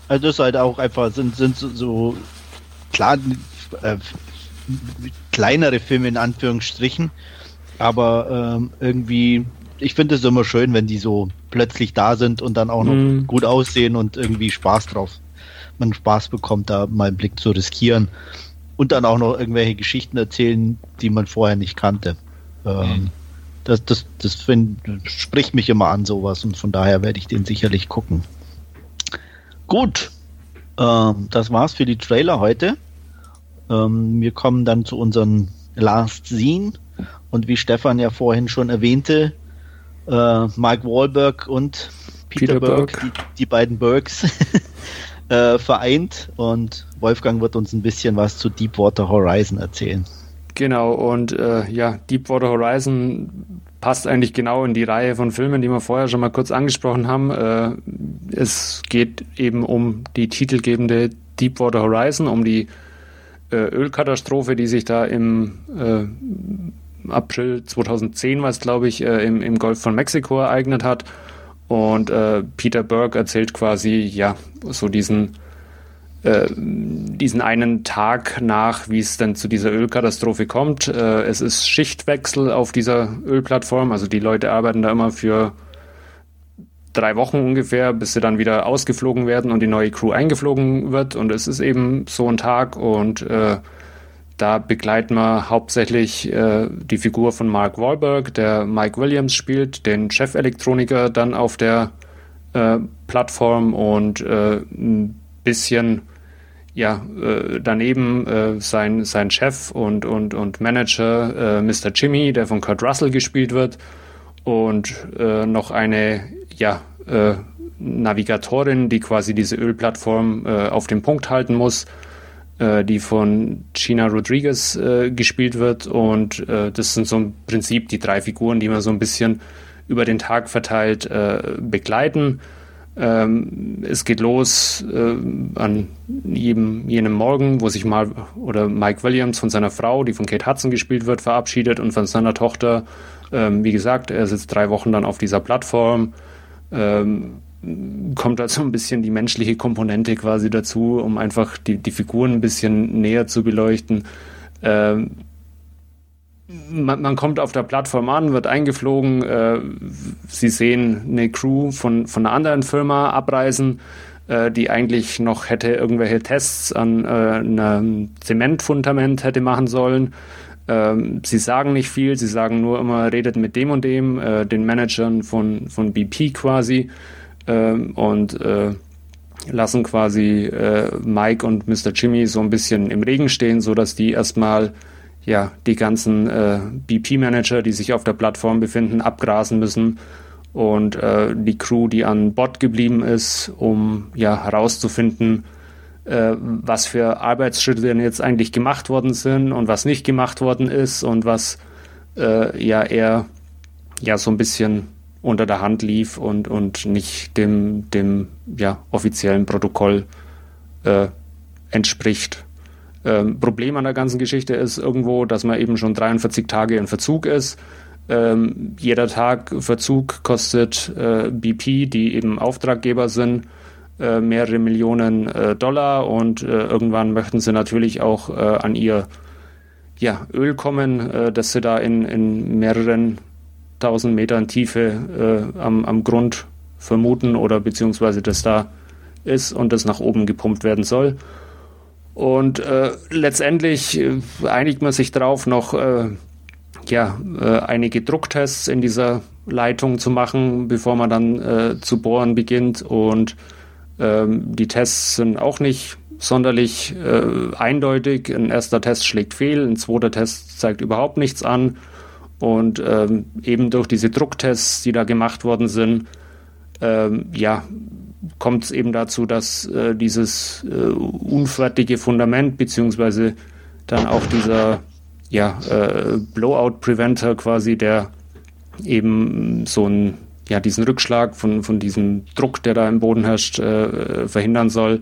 also das ist halt auch einfach sind, sind so, so klar äh, kleinere Filme in Anführungsstrichen, aber ähm, irgendwie ich finde es immer schön, wenn die so plötzlich da sind und dann auch noch mm. gut aussehen und irgendwie Spaß drauf. Man Spaß bekommt, da mal einen Blick zu riskieren und dann auch noch irgendwelche Geschichten erzählen, die man vorher nicht kannte. Ähm, mm. Das, das, das find, spricht mich immer an, sowas, und von daher werde ich den sicherlich gucken. Gut, ähm, das war's für die Trailer heute. Ähm, wir kommen dann zu unserem Last Scene. Und wie Stefan ja vorhin schon erwähnte, äh, Mike Wahlberg und Peter, Peter Berg, die, die, beiden Bergs, <laughs> äh, vereint und Wolfgang wird uns ein bisschen was zu Deepwater Horizon erzählen. Genau, und äh, ja, Deepwater Horizon passt eigentlich genau in die Reihe von Filmen, die wir vorher schon mal kurz angesprochen haben. Äh, es geht eben um die titelgebende Deepwater Horizon, um die äh, Ölkatastrophe, die sich da im äh, April 2010 war es, glaube ich, äh, im, im Golf von Mexiko ereignet hat. Und äh, Peter Burke erzählt quasi, ja, so diesen, äh, diesen einen Tag nach, wie es denn zu dieser Ölkatastrophe kommt. Äh, es ist Schichtwechsel auf dieser Ölplattform, also die Leute arbeiten da immer für drei Wochen ungefähr, bis sie dann wieder ausgeflogen werden und die neue Crew eingeflogen wird. Und es ist eben so ein Tag und äh, da begleiten wir hauptsächlich äh, die Figur von Mark Wahlberg, der Mike Williams spielt, den Chefelektroniker dann auf der äh, Plattform und äh, ein bisschen ja, äh, daneben äh, sein, sein Chef und, und, und Manager äh, Mr. Jimmy, der von Kurt Russell gespielt wird und noch eine ja, Navigatorin, die quasi diese Ölplattform auf den Punkt halten muss die von Gina Rodriguez äh, gespielt wird. Und äh, das sind so im Prinzip die drei Figuren, die man so ein bisschen über den Tag verteilt äh, begleiten. Ähm, es geht los äh, an jedem, jenem Morgen, wo sich mal oder Mike Williams von seiner Frau, die von Kate Hudson gespielt wird, verabschiedet und von seiner Tochter. Ähm, wie gesagt, er sitzt drei Wochen dann auf dieser Plattform. Ähm, kommt da so ein bisschen die menschliche Komponente quasi dazu, um einfach die, die Figuren ein bisschen näher zu beleuchten. Ähm, man, man, kommt auf der Plattform an, wird eingeflogen, äh, sie sehen eine Crew von, von einer anderen Firma abreisen, äh, die eigentlich noch hätte irgendwelche Tests an äh, einem Zementfundament hätte machen sollen. Ähm, sie sagen nicht viel, sie sagen nur immer, redet mit dem und dem, äh, den Managern von, von BP quasi ähm, und äh, lassen quasi äh, Mike und Mr. Jimmy so ein bisschen im Regen stehen, so dass die erstmal ja die ganzen äh, BP-Manager, die sich auf der Plattform befinden, abgrasen müssen und äh, die Crew, die an Bord geblieben ist, um ja herauszufinden, äh, was für Arbeitsschritte denn jetzt eigentlich gemacht worden sind und was nicht gemacht worden ist und was äh, ja eher ja so ein bisschen unter der Hand lief und, und nicht dem, dem ja, offiziellen Protokoll äh, entspricht. Ähm, Problem an der ganzen Geschichte ist irgendwo, dass man eben schon 43 Tage in Verzug ist. Ähm, jeder Tag Verzug kostet äh, BP, die eben Auftraggeber sind, äh, mehrere Millionen äh, Dollar und äh, irgendwann möchten sie natürlich auch äh, an ihr ja, Öl kommen, äh, das sie da in, in mehreren tausend Metern Tiefe am, am Grund vermuten oder beziehungsweise das da ist und das nach oben gepumpt werden soll. Und äh, letztendlich äh, einigt man sich darauf, noch äh, ja, äh, einige Drucktests in dieser Leitung zu machen, bevor man dann äh, zu bohren beginnt. Und ähm, die Tests sind auch nicht sonderlich äh, eindeutig. Ein erster Test schlägt fehl, ein zweiter Test zeigt überhaupt nichts an. Und ähm, eben durch diese Drucktests, die da gemacht worden sind, ähm, ja, kommt es eben dazu, dass äh, dieses äh, unfertige Fundament beziehungsweise dann auch dieser ja, äh, Blowout Preventer quasi, der eben so ein ja, diesen Rückschlag von, von diesem Druck, der da im Boden herrscht, äh, verhindern soll,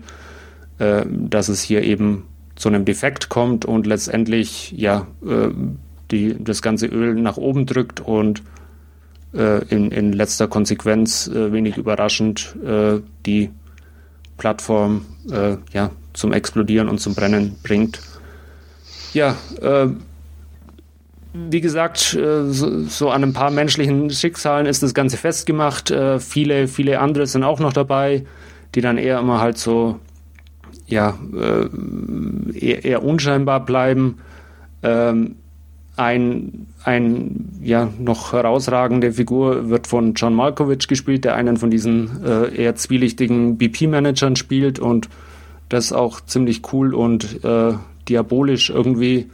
äh, dass es hier eben zu einem Defekt kommt und letztendlich ja äh, die, das ganze Öl nach oben drückt und äh, in, in letzter Konsequenz äh, wenig überraschend äh, die Plattform äh, ja, zum Explodieren und zum Brennen bringt. Ja, äh, wie gesagt, äh, so, so, an ein paar menschlichen Schicksalen ist das Ganze festgemacht. viele, viele andere sind auch noch dabei, die dann eher immer halt so, ja, eher, eher unscheinbar bleiben. Ähm, ein, ein ja, noch herausragende Figur wird von John Malkovich gespielt, der einen von diesen äh, eher zwielichtigen BP-Managern spielt und das auch ziemlich cool und äh, diabolisch irgendwie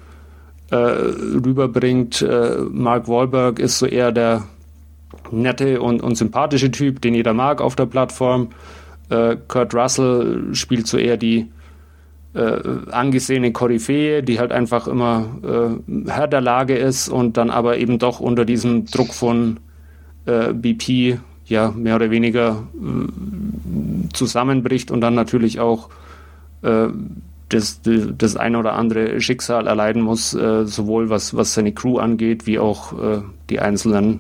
äh, rüberbringt. Äh, Mark Wahlberg ist so eher der nette und, und sympathische Typ, den jeder mag auf der Plattform. Äh, Kurt Russell spielt so eher die äh, angesehene Koryphäe, die halt einfach immer äh, Herr der Lage ist und dann aber eben doch unter diesem Druck von äh, BP ja mehr oder weniger äh, zusammenbricht und dann natürlich auch äh, das, das ein oder andere Schicksal erleiden muss, äh, sowohl was, was seine Crew angeht, wie auch äh, die einzelnen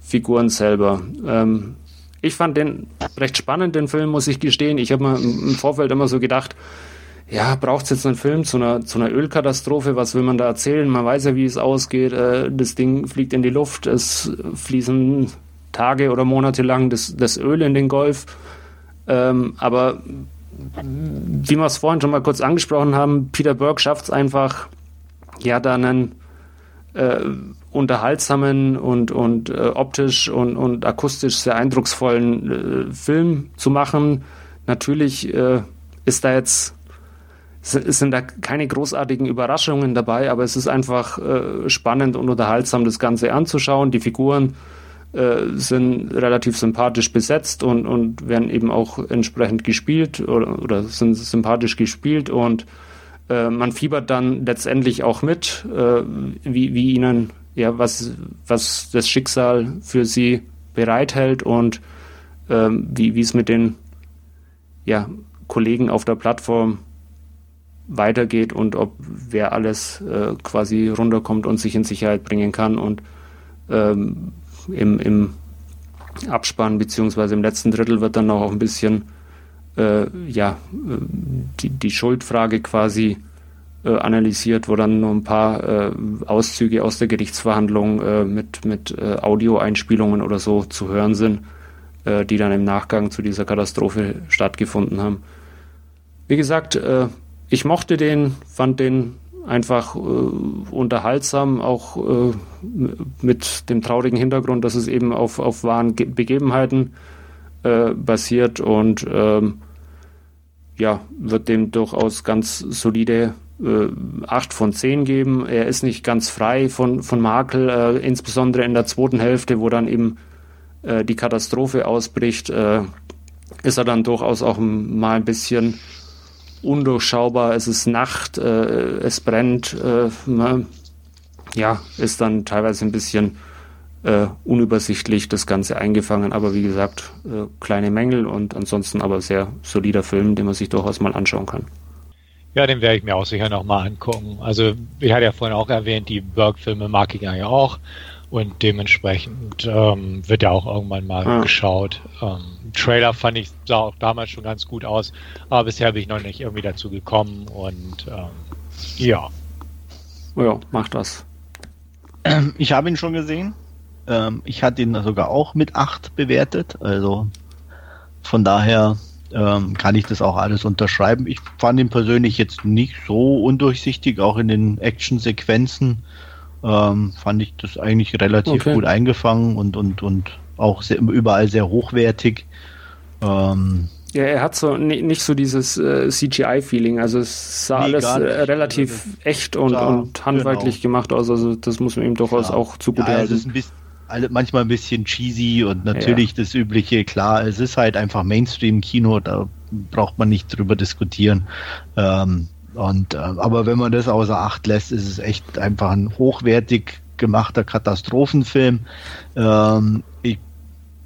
Figuren selber. Ähm, ich fand den recht spannend, den Film, muss ich gestehen. Ich habe mir im Vorfeld immer so gedacht, ja, braucht es jetzt einen Film zu einer, zu einer Ölkatastrophe? Was will man da erzählen? Man weiß ja, wie es ausgeht. Äh, das Ding fliegt in die Luft, es fließen Tage oder Monate lang das, das Öl in den Golf. Ähm, aber wie wir es vorhin schon mal kurz angesprochen haben, Peter Burke schafft es einfach, ja, da einen äh, unterhaltsamen und, und äh, optisch und, und akustisch sehr eindrucksvollen äh, Film zu machen. Natürlich äh, ist da jetzt sind da keine großartigen Überraschungen dabei, aber es ist einfach äh, spannend und unterhaltsam, das Ganze anzuschauen. Die Figuren äh, sind relativ sympathisch besetzt und, und werden eben auch entsprechend gespielt oder, oder sind sympathisch gespielt und äh, man fiebert dann letztendlich auch mit, äh, wie, wie ihnen, ja, was, was das Schicksal für sie bereithält und ähm, wie, wie es mit den ja, Kollegen auf der Plattform weitergeht und ob wer alles äh, quasi runterkommt und sich in Sicherheit bringen kann. Und ähm, im, im Abspann beziehungsweise im letzten Drittel wird dann auch ein bisschen äh, ja, die, die Schuldfrage quasi äh, analysiert, wo dann nur ein paar äh, Auszüge aus der Gerichtsverhandlung äh, mit, mit äh, Audioeinspielungen oder so zu hören sind, äh, die dann im Nachgang zu dieser Katastrophe stattgefunden haben. Wie gesagt, ich mochte den, fand den einfach äh, unterhaltsam, auch äh, mit dem traurigen Hintergrund, dass es eben auf, auf wahren Ge Begebenheiten äh, basiert und ähm, ja, wird dem durchaus ganz solide äh, 8 von 10 geben. Er ist nicht ganz frei von, von Makel, äh, insbesondere in der zweiten Hälfte, wo dann eben äh, die Katastrophe ausbricht, äh, ist er dann durchaus auch mal ein bisschen undurchschaubar. Es ist Nacht, äh, es brennt, äh, ja, ist dann teilweise ein bisschen äh, unübersichtlich das Ganze eingefangen. Aber wie gesagt, äh, kleine Mängel und ansonsten aber sehr solider Film, den man sich durchaus mal anschauen kann. Ja, den werde ich mir auch sicher nochmal angucken. Also ich hatte ja vorhin auch erwähnt, die Burke-Filme mag ich ja auch und dementsprechend ähm, wird ja auch irgendwann mal ja. geschaut. Ähm, Trailer fand ich sah auch damals schon ganz gut aus, aber bisher bin ich noch nicht irgendwie dazu gekommen und ähm, ja. Ja, macht das. <clears throat> Ich habe ihn schon gesehen. Ähm, ich hatte ihn sogar auch mit 8 bewertet, also von daher ähm, kann ich das auch alles unterschreiben. Ich fand ihn persönlich jetzt nicht so undurchsichtig, auch in den Action-Sequenzen ähm, fand ich das eigentlich relativ okay. gut eingefangen und, und, und auch sehr, überall sehr hochwertig. Ähm, ja, er hat so nicht so dieses äh, CGI-Feeling. Also es sah nee, alles äh, relativ also echt und, da, und handwerklich genau. gemacht aus. Also das muss man ihm durchaus ja. auch zugute ja, halten. Es ist ein bisschen, manchmal ein bisschen cheesy und natürlich ja. das übliche, klar, es ist halt einfach Mainstream-Kino, da braucht man nicht drüber diskutieren. Ähm, und, äh, aber wenn man das außer Acht lässt, ist es echt einfach ein hochwertig gemachter Katastrophenfilm. Ähm,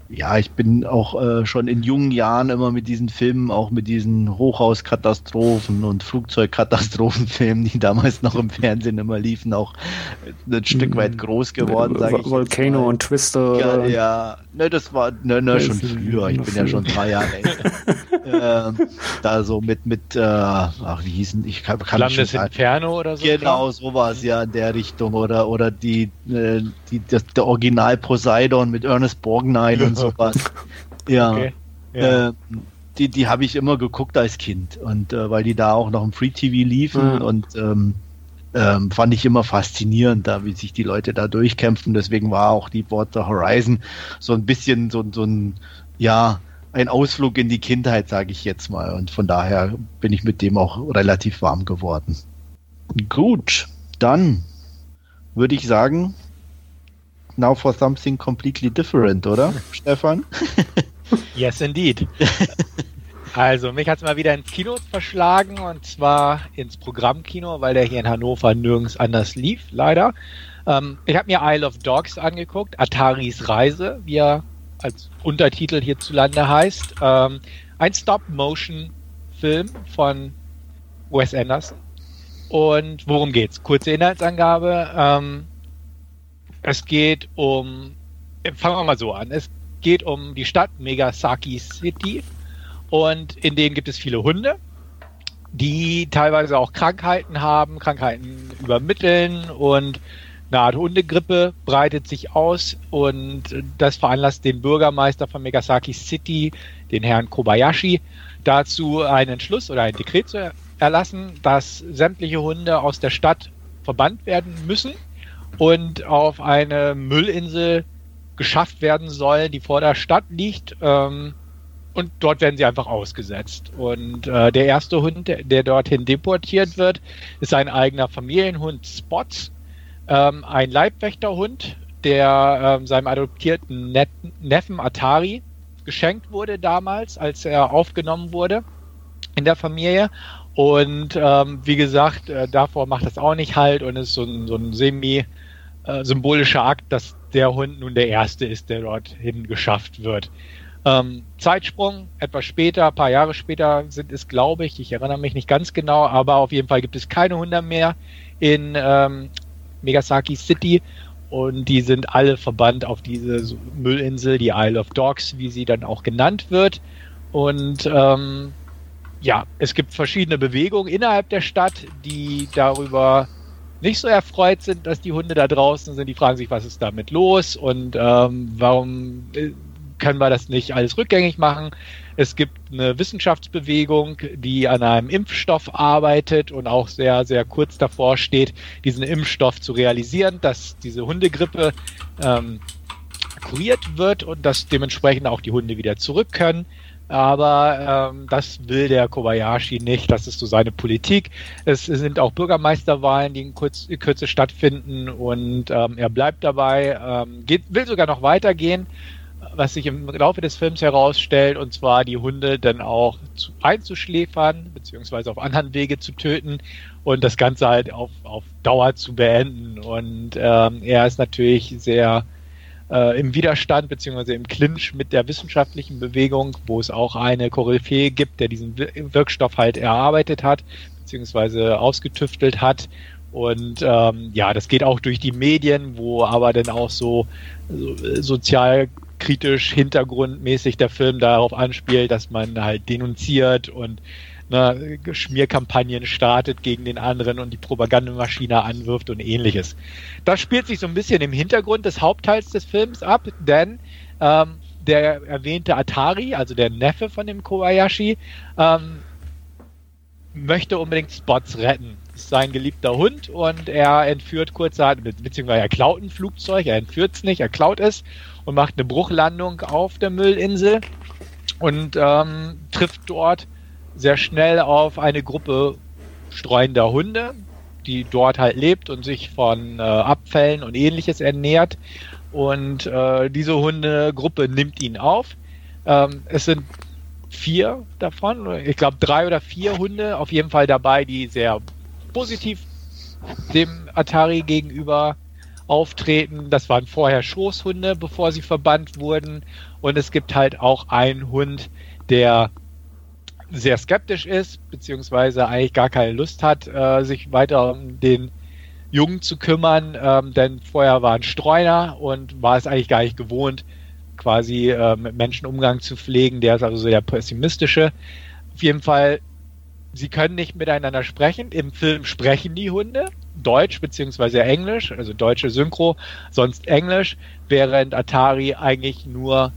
ja, ich bin auch äh, schon in jungen Jahren immer mit diesen Filmen, auch mit diesen Hochhauskatastrophen und Flugzeugkatastrophenfilmen, die damals noch im Fernsehen immer liefen, auch ein Stück weit mhm. groß geworden. Sag ich Volcano und Twister. Ja, ja, ne, das war ne, ne, schon früher. Ich bin ja schon drei Jahre älter. <laughs> äh, da so mit mit, äh, ach wie hießen, ich kann, kann Landes Inferno oder so. Genau, sowas ja in der Richtung oder oder die äh, die das, der Original Poseidon mit Ernest Borgnine und sowas. Ja. Okay. ja. Äh, die, die habe ich immer geguckt als Kind und äh, weil die da auch noch im Free TV liefen mhm. und ähm, ähm, fand ich immer faszinierend, da wie sich die Leute da durchkämpfen. Deswegen war auch Deepwater Horizon so ein bisschen so, so ein ja ein Ausflug in die Kindheit, sage ich jetzt mal. Und von daher bin ich mit dem auch relativ warm geworden. Gut, dann würde ich sagen, now for something completely different, oder, <laughs> Stefan? <laughs> yes, indeed. Also, mich hat es mal wieder ins Kino verschlagen und zwar ins Programmkino, weil der hier in Hannover nirgends anders lief, leider. Ähm, ich habe mir Isle of Dogs angeguckt, Ataris Reise, wie er als Untertitel hierzulande heißt. Ähm, ein Stop-Motion-Film von Wes Anderson. Und worum geht's? Kurze Inhaltsangabe. Ähm, es geht um, fangen wir mal so an, es geht um die Stadt Megasaki City. Und in denen gibt es viele Hunde, die teilweise auch Krankheiten haben, Krankheiten übermitteln. Und eine Art Hundegrippe breitet sich aus. Und das veranlasst den Bürgermeister von Megasaki City, den Herrn Kobayashi, dazu einen Entschluss oder ein Dekret zu erlassen, dass sämtliche Hunde aus der Stadt verbannt werden müssen und auf eine Müllinsel geschafft werden soll, die vor der Stadt liegt. Ähm, und dort werden sie einfach ausgesetzt. Und äh, der erste Hund, der, der, dorthin deportiert wird, ist ein eigener Familienhund Spots, ähm, ein Leibwächterhund, der ähm, seinem adoptierten Net Neffen Atari geschenkt wurde damals, als er aufgenommen wurde in der Familie. Und ähm, wie gesagt, äh, davor macht das auch nicht halt und ist so ein, so ein semi äh, symbolischer Akt, dass der Hund nun der erste ist, der dorthin geschafft wird. Ähm, Zeitsprung, etwas später, ein paar Jahre später sind es, glaube ich, ich erinnere mich nicht ganz genau, aber auf jeden Fall gibt es keine Hunde mehr in ähm, Megasaki City und die sind alle verbannt auf diese Müllinsel, die Isle of Dogs, wie sie dann auch genannt wird. Und ähm, ja, es gibt verschiedene Bewegungen innerhalb der Stadt, die darüber nicht so erfreut sind, dass die Hunde da draußen sind. Die fragen sich, was ist damit los und ähm, warum äh, können wir das nicht alles rückgängig machen. Es gibt eine Wissenschaftsbewegung, die an einem Impfstoff arbeitet und auch sehr, sehr kurz davor steht, diesen Impfstoff zu realisieren, dass diese Hundegrippe ähm, kuriert wird und dass dementsprechend auch die Hunde wieder zurück können. Aber ähm, das will der Kobayashi nicht. Das ist so seine Politik. Es sind auch Bürgermeisterwahlen, die in, Kurz, Kürze stattfinden und ähm, er bleibt dabei, ähm, geht, will sogar noch weitergehen was sich im Laufe des Films herausstellt, und zwar die Hunde dann auch zu, einzuschläfern, beziehungsweise auf anderen Wege zu töten und das Ganze halt auf, auf Dauer zu beenden. Und ähm, er ist natürlich sehr äh, im Widerstand, beziehungsweise im Clinch mit der wissenschaftlichen Bewegung, wo es auch eine Koryphäe gibt, der diesen Wirkstoff halt erarbeitet hat, beziehungsweise ausgetüftelt hat. Und ähm, ja, das geht auch durch die Medien, wo aber dann auch so, so sozial kritisch, hintergrundmäßig der Film darauf anspielt, dass man halt denunziert und ne, Schmierkampagnen startet gegen den anderen und die Propagandamaschine anwirft und ähnliches. Das spielt sich so ein bisschen im Hintergrund des Hauptteils des Films ab, denn ähm, der erwähnte Atari, also der Neffe von dem Kobayashi, ähm, möchte unbedingt Spots retten. Ist sein geliebter Hund und er entführt kurzerhand, beziehungsweise er klaut ein Flugzeug, er entführt es nicht, er klaut es und macht eine Bruchlandung auf der Müllinsel und ähm, trifft dort sehr schnell auf eine Gruppe streuender Hunde, die dort halt lebt und sich von äh, Abfällen und ähnliches ernährt. Und äh, diese Hundegruppe nimmt ihn auf. Ähm, es sind vier davon, ich glaube drei oder vier Hunde auf jeden Fall dabei, die sehr positiv dem Atari gegenüber auftreten. Das waren vorher Schoßhunde, bevor sie verbannt wurden. Und es gibt halt auch einen Hund, der sehr skeptisch ist, beziehungsweise eigentlich gar keine Lust hat, äh, sich weiter um den Jungen zu kümmern, ähm, denn vorher war ein Streuner und war es eigentlich gar nicht gewohnt, quasi äh, mit Menschen Umgang zu pflegen. Der ist also sehr pessimistische. Auf jeden Fall, sie können nicht miteinander sprechen. Im Film sprechen die Hunde. Deutsch beziehungsweise Englisch, also deutsche Synchro, sonst Englisch, während Atari eigentlich nur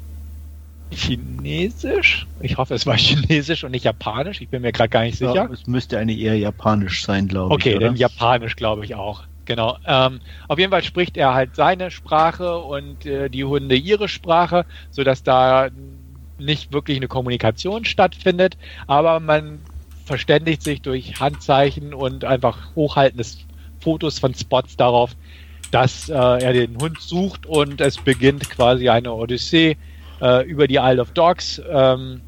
Chinesisch? Ich hoffe, es war Chinesisch und nicht Japanisch. Ich bin mir gerade gar nicht sicher. Ja, es müsste eigentlich eher Japanisch sein, glaube okay, ich. Okay, dann Japanisch glaube ich auch. Genau. Ähm, auf jeden Fall spricht er halt seine Sprache und äh, die Hunde ihre Sprache, sodass da nicht wirklich eine Kommunikation stattfindet, aber man verständigt sich durch Handzeichen und einfach Hochhalten des Fotos von Spots darauf, dass äh, er den Hund sucht und es beginnt quasi eine Odyssee äh, über die Isle of Dogs, ähm,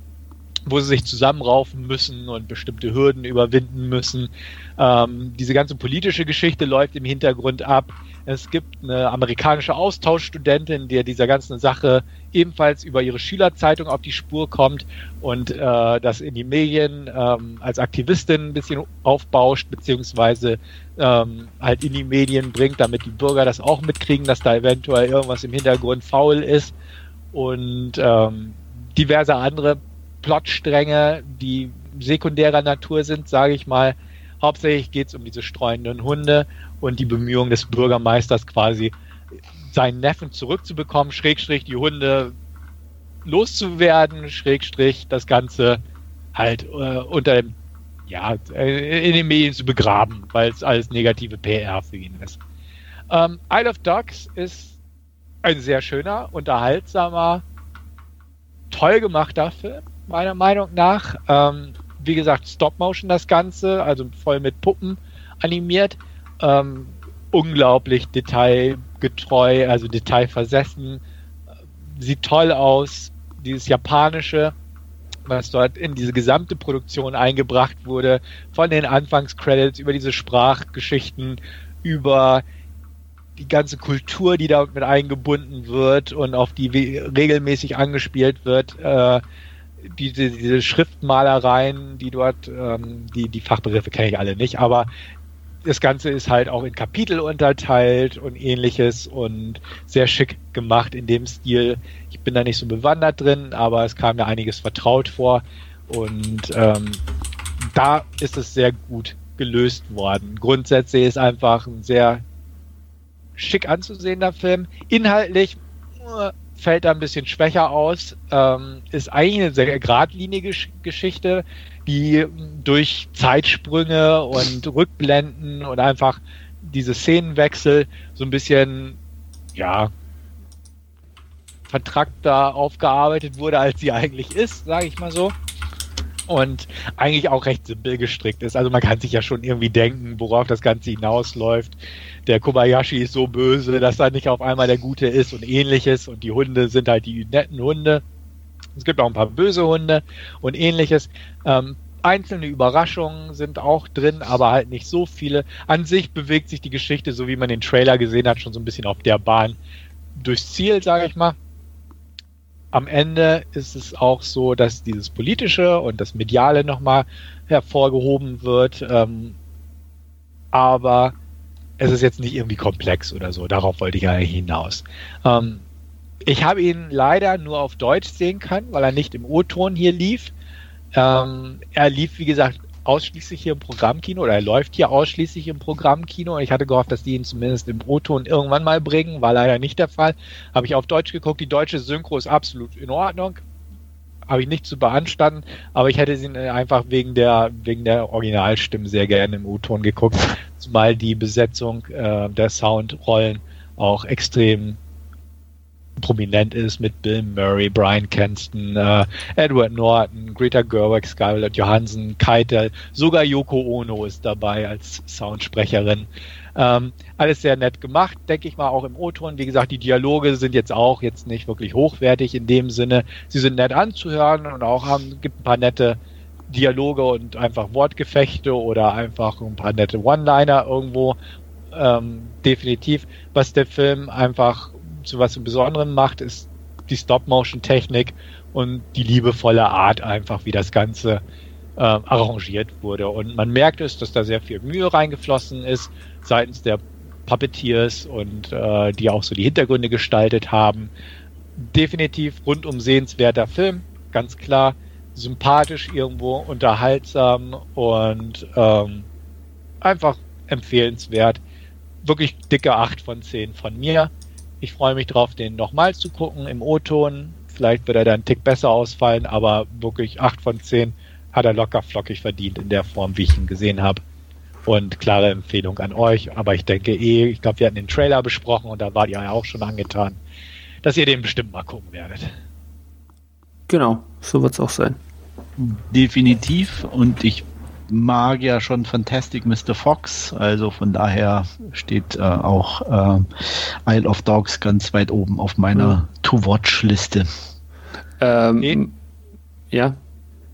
wo sie sich zusammenraufen müssen und bestimmte Hürden überwinden müssen. Ähm, diese ganze politische Geschichte läuft im Hintergrund ab. Es gibt eine amerikanische Austauschstudentin, die dieser ganzen Sache ebenfalls über ihre Schülerzeitung auf die Spur kommt und äh, das in die Medien ähm, als Aktivistin ein bisschen aufbauscht, beziehungsweise ähm, halt in die Medien bringt, damit die Bürger das auch mitkriegen, dass da eventuell irgendwas im Hintergrund faul ist und ähm, diverse andere Plotstränge, die sekundärer Natur sind, sage ich mal. Hauptsächlich geht es um diese streunenden Hunde und die Bemühungen des Bürgermeisters quasi seinen Neffen zurückzubekommen, Schrägstrich die Hunde loszuwerden, Schrägstrich das Ganze halt äh, unter dem, ja, äh, in den Medien zu begraben, weil es alles negative PR für ihn ist. Ähm, Isle of Dogs ist ein sehr schöner, unterhaltsamer, toll gemachter Film, meiner Meinung nach. Ähm, wie gesagt, Stop Motion das Ganze, also voll mit Puppen animiert. Ähm, unglaublich detailgetreu, also detailversessen. Sieht toll aus. Dieses japanische, was dort in diese gesamte Produktion eingebracht wurde, von den Anfangscredits über diese Sprachgeschichten, über die ganze Kultur, die da mit eingebunden wird und auf die regelmäßig angespielt wird, äh, diese, diese Schriftmalereien, die dort, ähm, die, die Fachbegriffe kenne ich alle nicht, aber das Ganze ist halt auch in Kapitel unterteilt und ähnliches und sehr schick gemacht in dem Stil. Ich bin da nicht so bewandert drin, aber es kam mir einiges vertraut vor und ähm, da ist es sehr gut gelöst worden. Grundsätzlich ist einfach ein sehr schick anzusehender Film. Inhaltlich äh, fällt da ein bisschen schwächer aus. Ähm, ist eigentlich eine sehr geradlinige Geschichte, die durch Zeitsprünge und Rückblenden und einfach diese Szenenwechsel so ein bisschen, ja, vertrackter aufgearbeitet wurde, als sie eigentlich ist, sage ich mal so. Und eigentlich auch recht simpel gestrickt ist. Also man kann sich ja schon irgendwie denken, worauf das Ganze hinausläuft. Der Kobayashi ist so böse, dass er nicht auf einmal der Gute ist und ähnliches. Und die Hunde sind halt die netten Hunde. Es gibt auch ein paar böse Hunde und ähnliches. Ähm, einzelne Überraschungen sind auch drin, aber halt nicht so viele. An sich bewegt sich die Geschichte, so wie man den Trailer gesehen hat, schon so ein bisschen auf der Bahn durchs Ziel, sage ich mal. Am Ende ist es auch so, dass dieses Politische und das Mediale nochmal hervorgehoben wird. Ähm, aber es ist jetzt nicht irgendwie komplex oder so. Darauf wollte ich ja hinaus. Ähm, ich habe ihn leider nur auf Deutsch sehen können, weil er nicht im O-Ton hier lief. Ähm, er lief, wie gesagt, ausschließlich hier im Programmkino oder er läuft hier ausschließlich im Programmkino. Ich hatte gehofft, dass die ihn zumindest im O-Ton irgendwann mal bringen, war leider nicht der Fall. Habe ich auf Deutsch geguckt. Die deutsche Synchro ist absolut in Ordnung. Habe ich nicht zu beanstanden, aber ich hätte sie einfach wegen der, wegen der Originalstimmen sehr gerne im O-Ton geguckt, zumal die Besetzung äh, der Soundrollen auch extrem prominent ist mit Bill Murray, Brian Kenston, äh, Edward Norton, Greta Gerwig, Scarlett Johansson, Keitel, sogar Yoko Ono ist dabei als Soundsprecherin. Ähm, alles sehr nett gemacht, denke ich mal, auch im O-Ton. Wie gesagt, die Dialoge sind jetzt auch jetzt nicht wirklich hochwertig in dem Sinne. Sie sind nett anzuhören und auch haben, gibt ein paar nette Dialoge und einfach Wortgefechte oder einfach ein paar nette One-Liner irgendwo. Ähm, definitiv, was der Film einfach zu was Besonderem macht, ist die Stop-Motion-Technik und die liebevolle Art einfach, wie das Ganze äh, arrangiert wurde. Und man merkt es, dass da sehr viel Mühe reingeflossen ist seitens der Puppeteers und äh, die auch so die Hintergründe gestaltet haben. Definitiv rundum sehenswerter Film, ganz klar. Sympathisch irgendwo, unterhaltsam und ähm, einfach empfehlenswert. Wirklich dicke 8 von 10 von mir. Ich freue mich drauf, den nochmal zu gucken im O-Ton. Vielleicht wird er dann einen Tick besser ausfallen, aber wirklich 8 von 10 hat er locker flockig verdient in der Form, wie ich ihn gesehen habe. Und klare Empfehlung an euch. Aber ich denke eh, ich glaube, wir hatten den Trailer besprochen und da wart ihr ja auch schon angetan, dass ihr den bestimmt mal gucken werdet. Genau, so wird es auch sein. Definitiv. Und ich mag ja schon Fantastic Mr. Fox, also von daher steht äh, auch äh, Isle of Dogs ganz weit oben auf meiner mhm. To-Watch-Liste. Ähm, ja.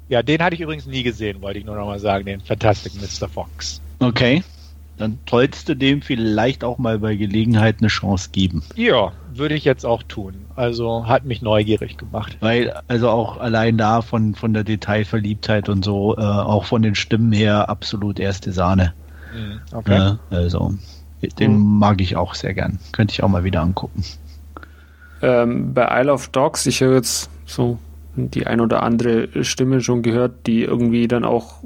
Ja, den hatte ich übrigens nie gesehen, wollte ich nur noch mal sagen, den Fantastic Mr. Fox. Okay dann sollst du dem vielleicht auch mal bei Gelegenheit eine Chance geben. Ja, würde ich jetzt auch tun. Also hat mich neugierig gemacht. Weil, also auch allein da von, von der Detailverliebtheit und so, äh, auch von den Stimmen her absolut erste Sahne. Mhm, okay. Äh, also, den mhm. mag ich auch sehr gern. Könnte ich auch mal wieder angucken. Ähm, bei Isle of Dogs, ich höre jetzt so die ein oder andere Stimme schon gehört, die irgendwie dann auch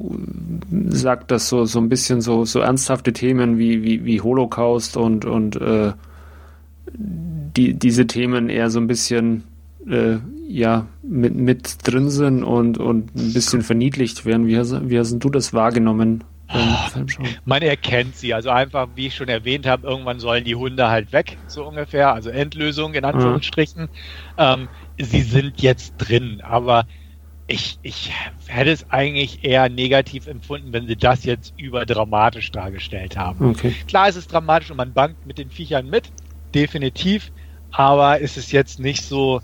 sagt, dass so, so ein bisschen so, so ernsthafte Themen wie, wie, wie Holocaust und, und äh, die, diese Themen eher so ein bisschen äh, ja, mit, mit drin sind und, und ein bisschen verniedlicht werden. Wie hast, wie hast du das wahrgenommen? Man erkennt sie, also einfach, wie ich schon erwähnt habe, irgendwann sollen die Hunde halt weg, so ungefähr, also Endlösung in Anführungsstrichen. Ja. Ähm, sie sind jetzt drin, aber ich, ich hätte es eigentlich eher negativ empfunden, wenn sie das jetzt überdramatisch dargestellt haben. Okay. Klar, es ist dramatisch und man bangt mit den Viechern mit, definitiv, aber es ist jetzt nicht so.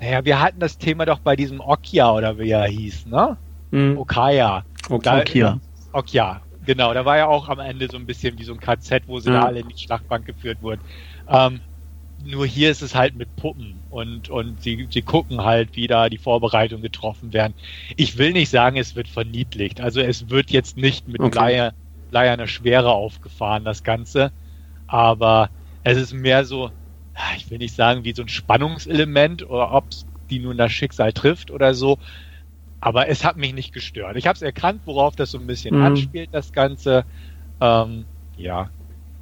Naja, wir hatten das Thema doch bei diesem Okia oder wie er hieß, ne? Mhm. Okaya. Okia. Okia, genau. Da war ja auch am Ende so ein bisschen wie so ein KZ, wo sie ja. da alle in die Schlachtbank geführt wurden. Ähm, nur hier ist es halt mit Puppen und, und sie, sie gucken halt, wie da die Vorbereitungen getroffen werden. Ich will nicht sagen, es wird verniedlicht. Also es wird jetzt nicht mit okay. Leier, Leierner Schwere aufgefahren, das Ganze. Aber es ist mehr so, ich will nicht sagen, wie so ein Spannungselement oder ob es die nun das Schicksal trifft oder so. Aber es hat mich nicht gestört. Ich habe es erkannt, worauf das so ein bisschen mhm. anspielt, das Ganze. Ähm, ja,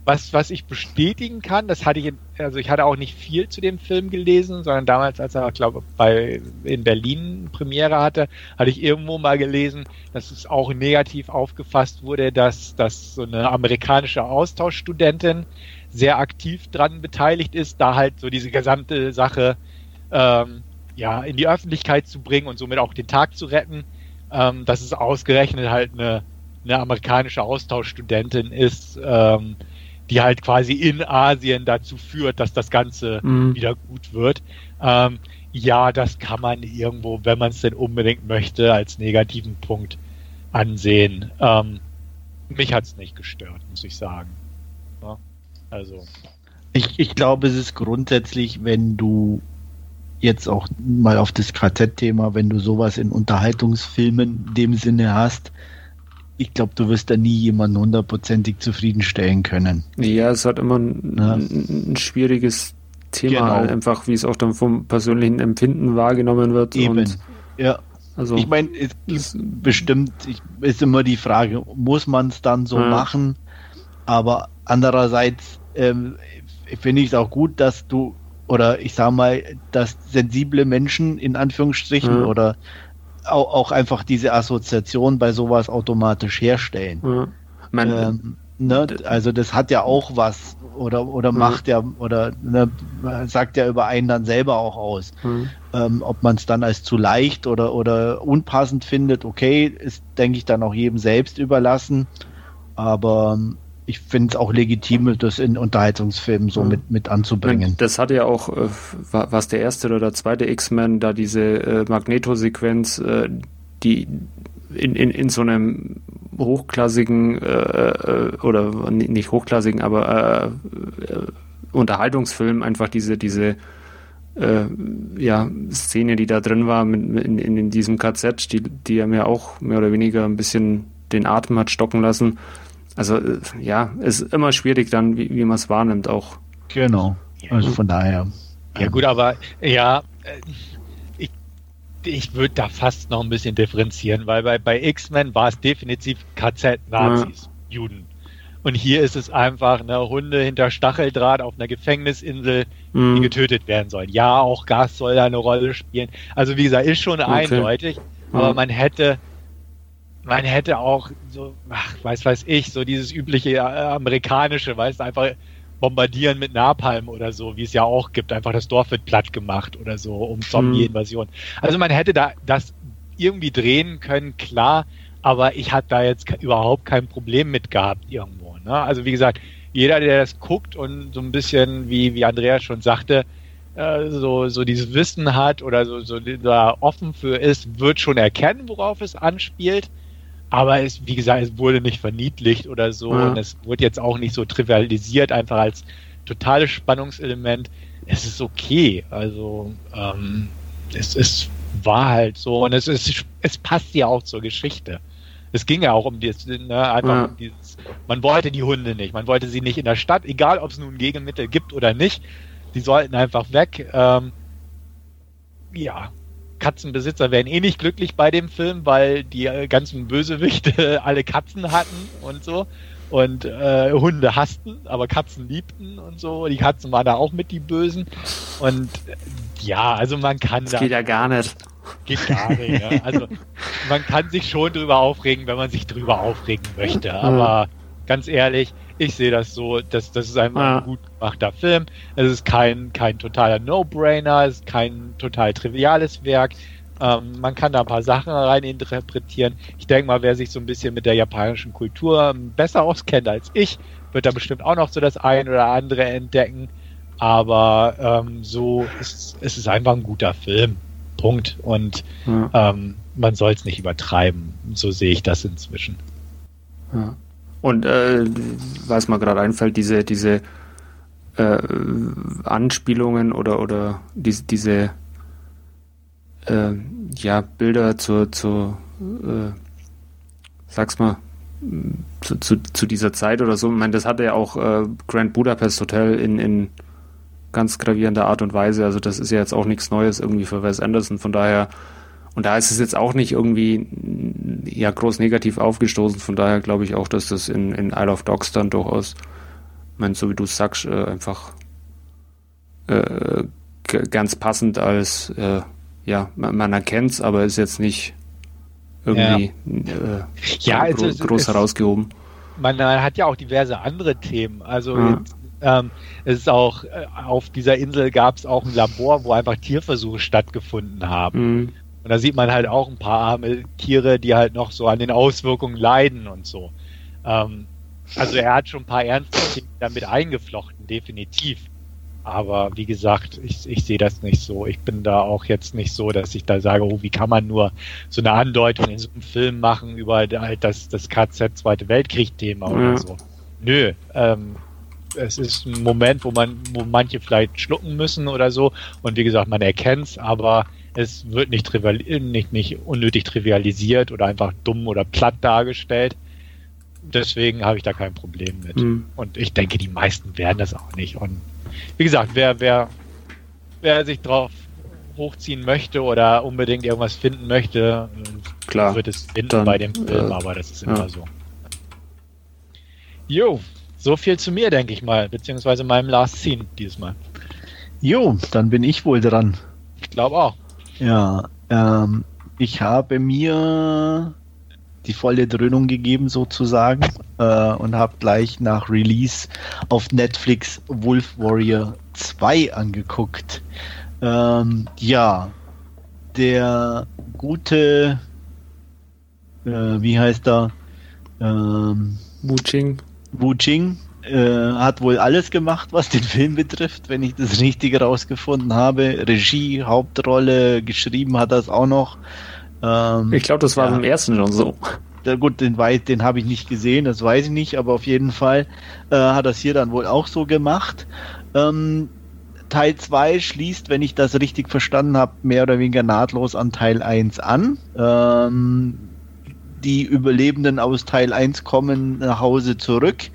was, was ich bestätigen kann, das hatte ich, also ich hatte auch nicht viel zu dem Film gelesen, sondern damals, als er, glaube bei in Berlin Premiere hatte, hatte ich irgendwo mal gelesen, dass es auch negativ aufgefasst wurde, dass, dass so eine amerikanische Austauschstudentin sehr aktiv dran beteiligt ist, da halt so diese gesamte Sache ähm, ja in die Öffentlichkeit zu bringen und somit auch den Tag zu retten. Ähm, dass es ausgerechnet halt eine, eine amerikanische Austauschstudentin ist. Ähm, die halt quasi in Asien dazu führt, dass das Ganze mhm. wieder gut wird. Ähm, ja, das kann man irgendwo, wenn man es denn unbedingt möchte, als negativen Punkt ansehen. Ähm, mich hat es nicht gestört, muss ich sagen. Ja, also. Ich, ich glaube, es ist grundsätzlich, wenn du jetzt auch mal auf das Quartett-Thema, wenn du sowas in Unterhaltungsfilmen in dem Sinne hast, ich glaube, du wirst da nie jemanden hundertprozentig zufriedenstellen können. Ja, es hat immer ein, ja. ein, schwieriges Thema, genau. halt einfach wie es auch dann vom persönlichen Empfinden wahrgenommen wird. Eben. Ja. Also, ich meine, bestimmt ich, ist immer die Frage, muss man es dann so ja. machen? Aber andererseits ähm, finde ich es auch gut, dass du oder ich sage mal, dass sensible Menschen in Anführungsstrichen ja. oder auch, auch einfach diese Assoziation bei sowas automatisch herstellen. Ja. Man, ähm, ne? Also das hat ja auch was oder oder mhm. macht ja oder ne, sagt ja über einen dann selber auch aus. Mhm. Ähm, ob man es dann als zu leicht oder oder unpassend findet, okay, ist denke ich dann auch jedem selbst überlassen. Aber ich finde es auch legitim, das in Unterhaltungsfilmen so mit, mit anzubringen. Das hatte ja auch, äh, was der erste oder der zweite X-Men, da diese äh, Magneto-Sequenz, äh, die in, in, in so einem hochklassigen äh, äh oder nicht hochklassigen, aber äh, äh, Unterhaltungsfilm einfach diese, diese ja, Szene, die da drin war mit, in, in diesem KZ, die, die ja mir auch mehr oder weniger ein bisschen den Atem hat stocken lassen also äh, ja, ist immer schwierig dann, wie, wie man es wahrnimmt auch. Genau. Also von daher. Ja gut, aber ja, äh, ich, ich würde da fast noch ein bisschen differenzieren, weil bei, bei X-Men war es definitiv KZ-Nazis, ja. Juden. Und hier ist es einfach eine Hunde hinter Stacheldraht auf einer Gefängnisinsel, mhm. die getötet werden sollen. Ja, auch Gas soll da eine Rolle spielen. Also wie gesagt, ist schon okay. eindeutig, aber man hätte man hätte auch so, ach, weiß weiß ich, so dieses übliche äh, amerikanische, weißt einfach bombardieren mit Napalm oder so, wie es ja auch gibt, einfach das Dorf wird platt gemacht oder so, um Zombie-Invasion. Also man hätte da das irgendwie drehen können, klar, aber ich hatte da jetzt überhaupt kein Problem mit gehabt irgendwo. Ne? Also wie gesagt, jeder, der das guckt und so ein bisschen, wie, wie Andreas schon sagte, äh, so, so dieses Wissen hat oder so, so da offen für ist, wird schon erkennen, worauf es anspielt. Aber es, wie gesagt, es wurde nicht verniedlicht oder so ja. und es wurde jetzt auch nicht so trivialisiert, einfach als totales Spannungselement. Es ist okay. Also ähm, es, es war halt so und es, ist, es passt ja auch zur Geschichte. Es ging ja auch um dieses, ne, einfach ja. um dieses, man wollte die Hunde nicht, man wollte sie nicht in der Stadt, egal ob es nun Gegenmittel gibt oder nicht, die sollten einfach weg. Ähm, ja, Katzenbesitzer wären eh nicht glücklich bei dem Film, weil die äh, ganzen Bösewichte <laughs> alle Katzen hatten und so. Und äh, Hunde hassten, aber Katzen liebten und so. Die Katzen waren da auch mit die Bösen. Und äh, ja, also man kann das da. Geht ja gar nicht. Geht gar nicht. ja. Also man kann sich schon drüber aufregen, wenn man sich drüber aufregen möchte. Aber ganz ehrlich, ich sehe das so, dass das ist einfach ja. ein gut gemachter Film. Es ist kein, kein totaler No-Brainer, es ist kein total triviales Werk. Ähm, man kann da ein paar Sachen rein interpretieren. Ich denke mal, wer sich so ein bisschen mit der japanischen Kultur besser auskennt als ich, wird da bestimmt auch noch so das ein oder andere entdecken. Aber ähm, so ist, ist es einfach ein guter Film. Punkt. Und ja. ähm, man soll es nicht übertreiben. So sehe ich das inzwischen. Ja. Und äh, was mir gerade einfällt, diese, diese äh, Anspielungen oder, oder diese, diese äh, ja, Bilder zur, zur äh, sag's mal, zu, zu, zu, dieser Zeit oder so. Ich meine, das hatte ja auch äh, Grand Budapest Hotel in, in ganz gravierender Art und Weise. Also das ist ja jetzt auch nichts Neues irgendwie für Wes Anderson. Von daher und da ist es jetzt auch nicht irgendwie ja groß negativ aufgestoßen. Von daher glaube ich auch, dass das in, in Isle of Dogs dann durchaus Ich meine, so wie du sagst, äh, einfach äh, ganz passend als, äh, ja, man, man erkennt es, aber ist jetzt nicht irgendwie ja. Äh, ja, also gro groß herausgehoben. Man hat ja auch diverse andere Themen. Also ja. jetzt, ähm, es ist auch äh, auf dieser Insel gab es auch ein Labor, wo einfach Tierversuche stattgefunden haben. Mhm. Und da sieht man halt auch ein paar arme Tiere, die halt noch so an den Auswirkungen leiden und so. Ähm, also er hat schon ein paar ernste Themen damit eingeflochten, definitiv. Aber wie gesagt, ich, ich sehe das nicht so. Ich bin da auch jetzt nicht so, dass ich da sage, oh, wie kann man nur so eine Andeutung in so einem Film machen über halt das, das KZ Zweite Weltkrieg-Thema ja. oder so. Nö, ähm, es ist ein Moment, wo man, wo manche vielleicht schlucken müssen oder so. Und wie gesagt, man erkennt es, aber es wird nicht, nicht, nicht unnötig trivialisiert oder einfach dumm oder platt dargestellt. Deswegen habe ich da kein Problem mit. Mhm. Und ich denke, die meisten werden das auch nicht. Und wie gesagt, wer, wer, wer sich drauf hochziehen möchte oder unbedingt irgendwas finden möchte, Klar, wird es finden dann, bei dem Film, äh, aber das ist immer ja. so. Jo, so viel zu mir, denke ich mal, beziehungsweise meinem Last Scene dieses Mal. Jo, dann bin ich wohl dran. Ich glaube auch. Ja, ähm, ich habe mir die volle Dröhnung gegeben sozusagen äh, und habe gleich nach Release auf Netflix Wolf Warrior 2 angeguckt. Ähm, ja, der gute, äh, wie heißt er? Ähm, Wu Ching. Wu Ching äh, hat wohl alles gemacht, was den Film betrifft, wenn ich das richtig rausgefunden habe. Regie, Hauptrolle, geschrieben hat es auch noch. Ähm, ich glaube, das war ja. im ersten schon so. Ja, gut, den, den habe ich nicht gesehen, das weiß ich nicht, aber auf jeden Fall äh, hat das hier dann wohl auch so gemacht. Ähm, Teil 2 schließt, wenn ich das richtig verstanden habe, mehr oder weniger nahtlos an Teil 1 an. Ähm, die Überlebenden aus Teil 1 kommen nach Hause zurück.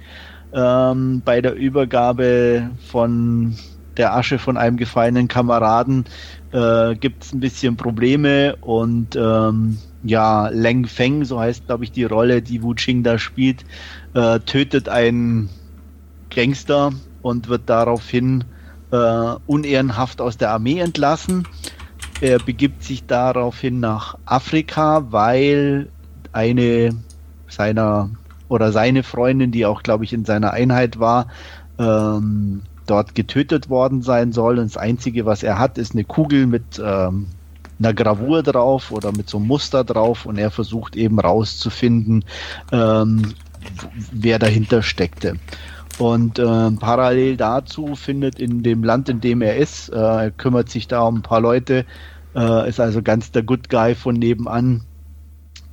Ähm, bei der Übergabe von der Asche von einem gefallenen Kameraden äh, gibt es ein bisschen Probleme und ähm, ja, Leng Feng, so heißt glaube ich die Rolle, die Wu Qing da spielt, äh, tötet einen Gangster und wird daraufhin äh, unehrenhaft aus der Armee entlassen. Er begibt sich daraufhin nach Afrika, weil eine seiner oder seine Freundin, die auch, glaube ich, in seiner Einheit war, ähm, dort getötet worden sein soll. Und das Einzige, was er hat, ist eine Kugel mit ähm, einer Gravur drauf oder mit so einem Muster drauf und er versucht eben rauszufinden, ähm, wer dahinter steckte. Und äh, parallel dazu findet in dem Land, in dem er ist, äh, er kümmert sich da um ein paar Leute, äh, ist also ganz der Good Guy von nebenan.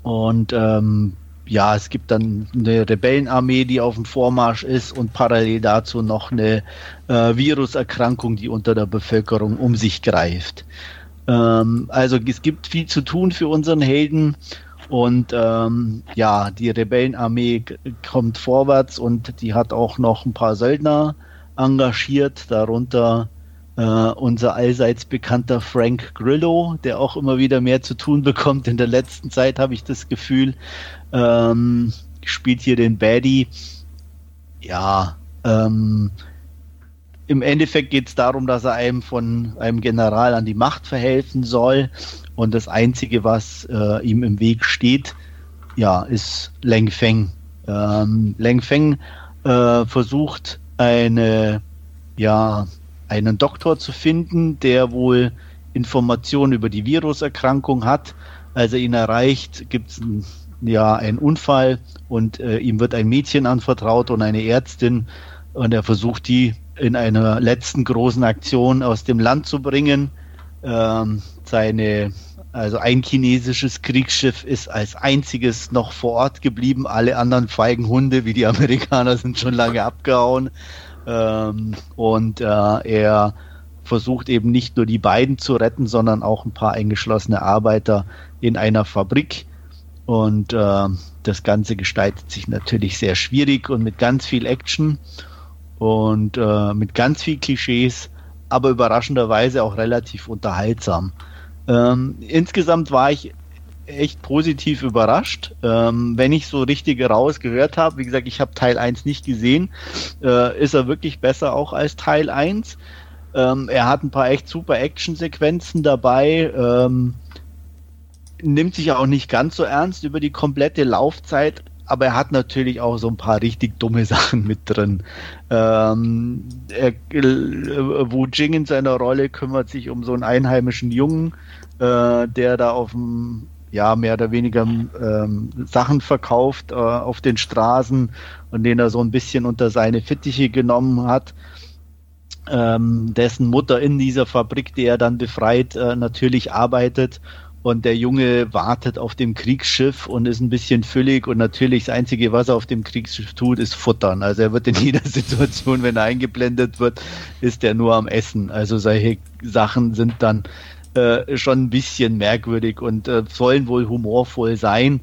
Und ähm, ja, es gibt dann eine Rebellenarmee, die auf dem Vormarsch ist und parallel dazu noch eine äh, Viruserkrankung, die unter der Bevölkerung um sich greift. Ähm, also es gibt viel zu tun für unseren Helden und ähm, ja, die Rebellenarmee kommt vorwärts und die hat auch noch ein paar Söldner engagiert, darunter äh, unser allseits bekannter Frank Grillo, der auch immer wieder mehr zu tun bekommt. In der letzten Zeit habe ich das Gefühl, ähm, spielt hier den Baddy. Ja, ähm, im Endeffekt geht es darum, dass er einem von einem General an die Macht verhelfen soll. Und das Einzige, was äh, ihm im Weg steht, ja, ist Leng Feng. Ähm, Leng Feng äh, versucht eine, ja, einen Doktor zu finden, der wohl Informationen über die Viruserkrankung hat. Als er ihn erreicht, gibt es ein ja ein Unfall und äh, ihm wird ein Mädchen anvertraut und eine Ärztin und er versucht die in einer letzten großen Aktion aus dem Land zu bringen. Ähm, seine also ein chinesisches Kriegsschiff ist als einziges noch vor Ort geblieben. Alle anderen feigen Hunde wie die <laughs> Amerikaner sind schon lange abgehauen. Ähm, und äh, er versucht eben nicht nur die beiden zu retten, sondern auch ein paar eingeschlossene Arbeiter in einer Fabrik. Und äh, das Ganze gestaltet sich natürlich sehr schwierig und mit ganz viel Action und äh, mit ganz viel Klischees, aber überraschenderweise auch relativ unterhaltsam. Ähm, insgesamt war ich echt positiv überrascht. Ähm, wenn ich so richtig rausgehört habe, wie gesagt, ich habe Teil 1 nicht gesehen, äh, ist er wirklich besser auch als Teil 1. Ähm, er hat ein paar echt super Action-Sequenzen dabei. Ähm, nimmt sich auch nicht ganz so ernst über die komplette Laufzeit, aber er hat natürlich auch so ein paar richtig dumme <laughs> Sachen mit drin. Ähm, er, äh, Wu Jing in seiner Rolle kümmert sich um so einen einheimischen Jungen, äh, der da auf dem ja, mehr oder weniger ähm, Sachen verkauft äh, auf den Straßen und den er so ein bisschen unter seine Fittiche genommen hat. Ähm, dessen Mutter in dieser Fabrik, die er dann befreit, äh, natürlich arbeitet und der Junge wartet auf dem Kriegsschiff und ist ein bisschen füllig und natürlich das Einzige, was er auf dem Kriegsschiff tut, ist futtern. Also er wird in <laughs> jeder Situation, wenn er eingeblendet wird, ist er nur am Essen. Also solche Sachen sind dann äh, schon ein bisschen merkwürdig und äh, sollen wohl humorvoll sein.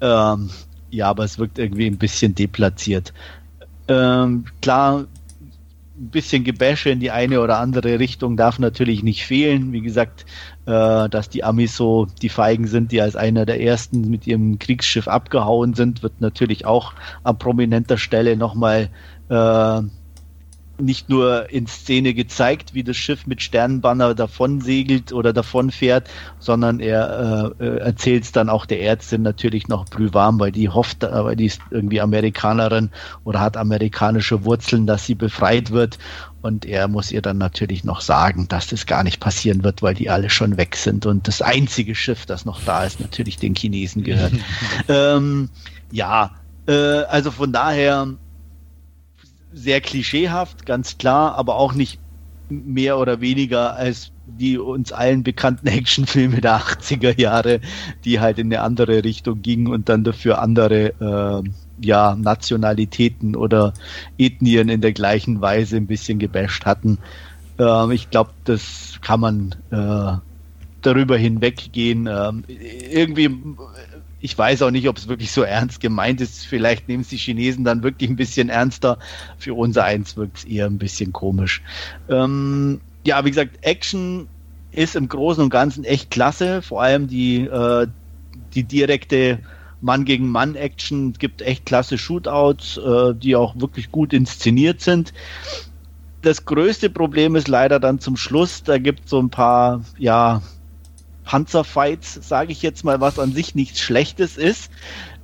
Ähm, ja, aber es wirkt irgendwie ein bisschen deplatziert. Ähm, klar, ein bisschen Gebäsche in die eine oder andere Richtung darf natürlich nicht fehlen. Wie gesagt, dass die Amis so die Feigen sind, die als einer der ersten mit ihrem Kriegsschiff abgehauen sind, wird natürlich auch an prominenter Stelle nochmal äh, nicht nur in Szene gezeigt, wie das Schiff mit Sternenbanner davon segelt oder davon fährt, sondern er äh, äh erzählt es dann auch der Ärztin natürlich noch brühwarm, weil die hofft, äh, weil die ist irgendwie Amerikanerin oder hat amerikanische Wurzeln, dass sie befreit wird. Und er muss ihr dann natürlich noch sagen, dass das gar nicht passieren wird, weil die alle schon weg sind. Und das einzige Schiff, das noch da ist, natürlich den Chinesen gehört. <laughs> ähm, ja, äh, also von daher sehr klischeehaft, ganz klar, aber auch nicht mehr oder weniger als die uns allen bekannten <laughs> Actionfilme der 80er Jahre, die halt in eine andere Richtung gingen und dann dafür andere äh, ja, Nationalitäten oder Ethnien in der gleichen Weise ein bisschen gebasht hatten. Ähm, ich glaube, das kann man äh, darüber hinweggehen. Ähm, irgendwie ich weiß auch nicht, ob es wirklich so ernst gemeint ist. Vielleicht nehmen es die Chinesen dann wirklich ein bisschen ernster. Für unser eins wirkt es eher ein bisschen komisch. Ähm, ja, wie gesagt, Action ist im Großen und Ganzen echt klasse. Vor allem die, äh, die direkte Mann gegen Mann Action. Gibt echt klasse Shootouts, äh, die auch wirklich gut inszeniert sind. Das größte Problem ist leider dann zum Schluss, da gibt es so ein paar, ja, Panzerfights, sage ich jetzt mal, was an sich nichts Schlechtes ist.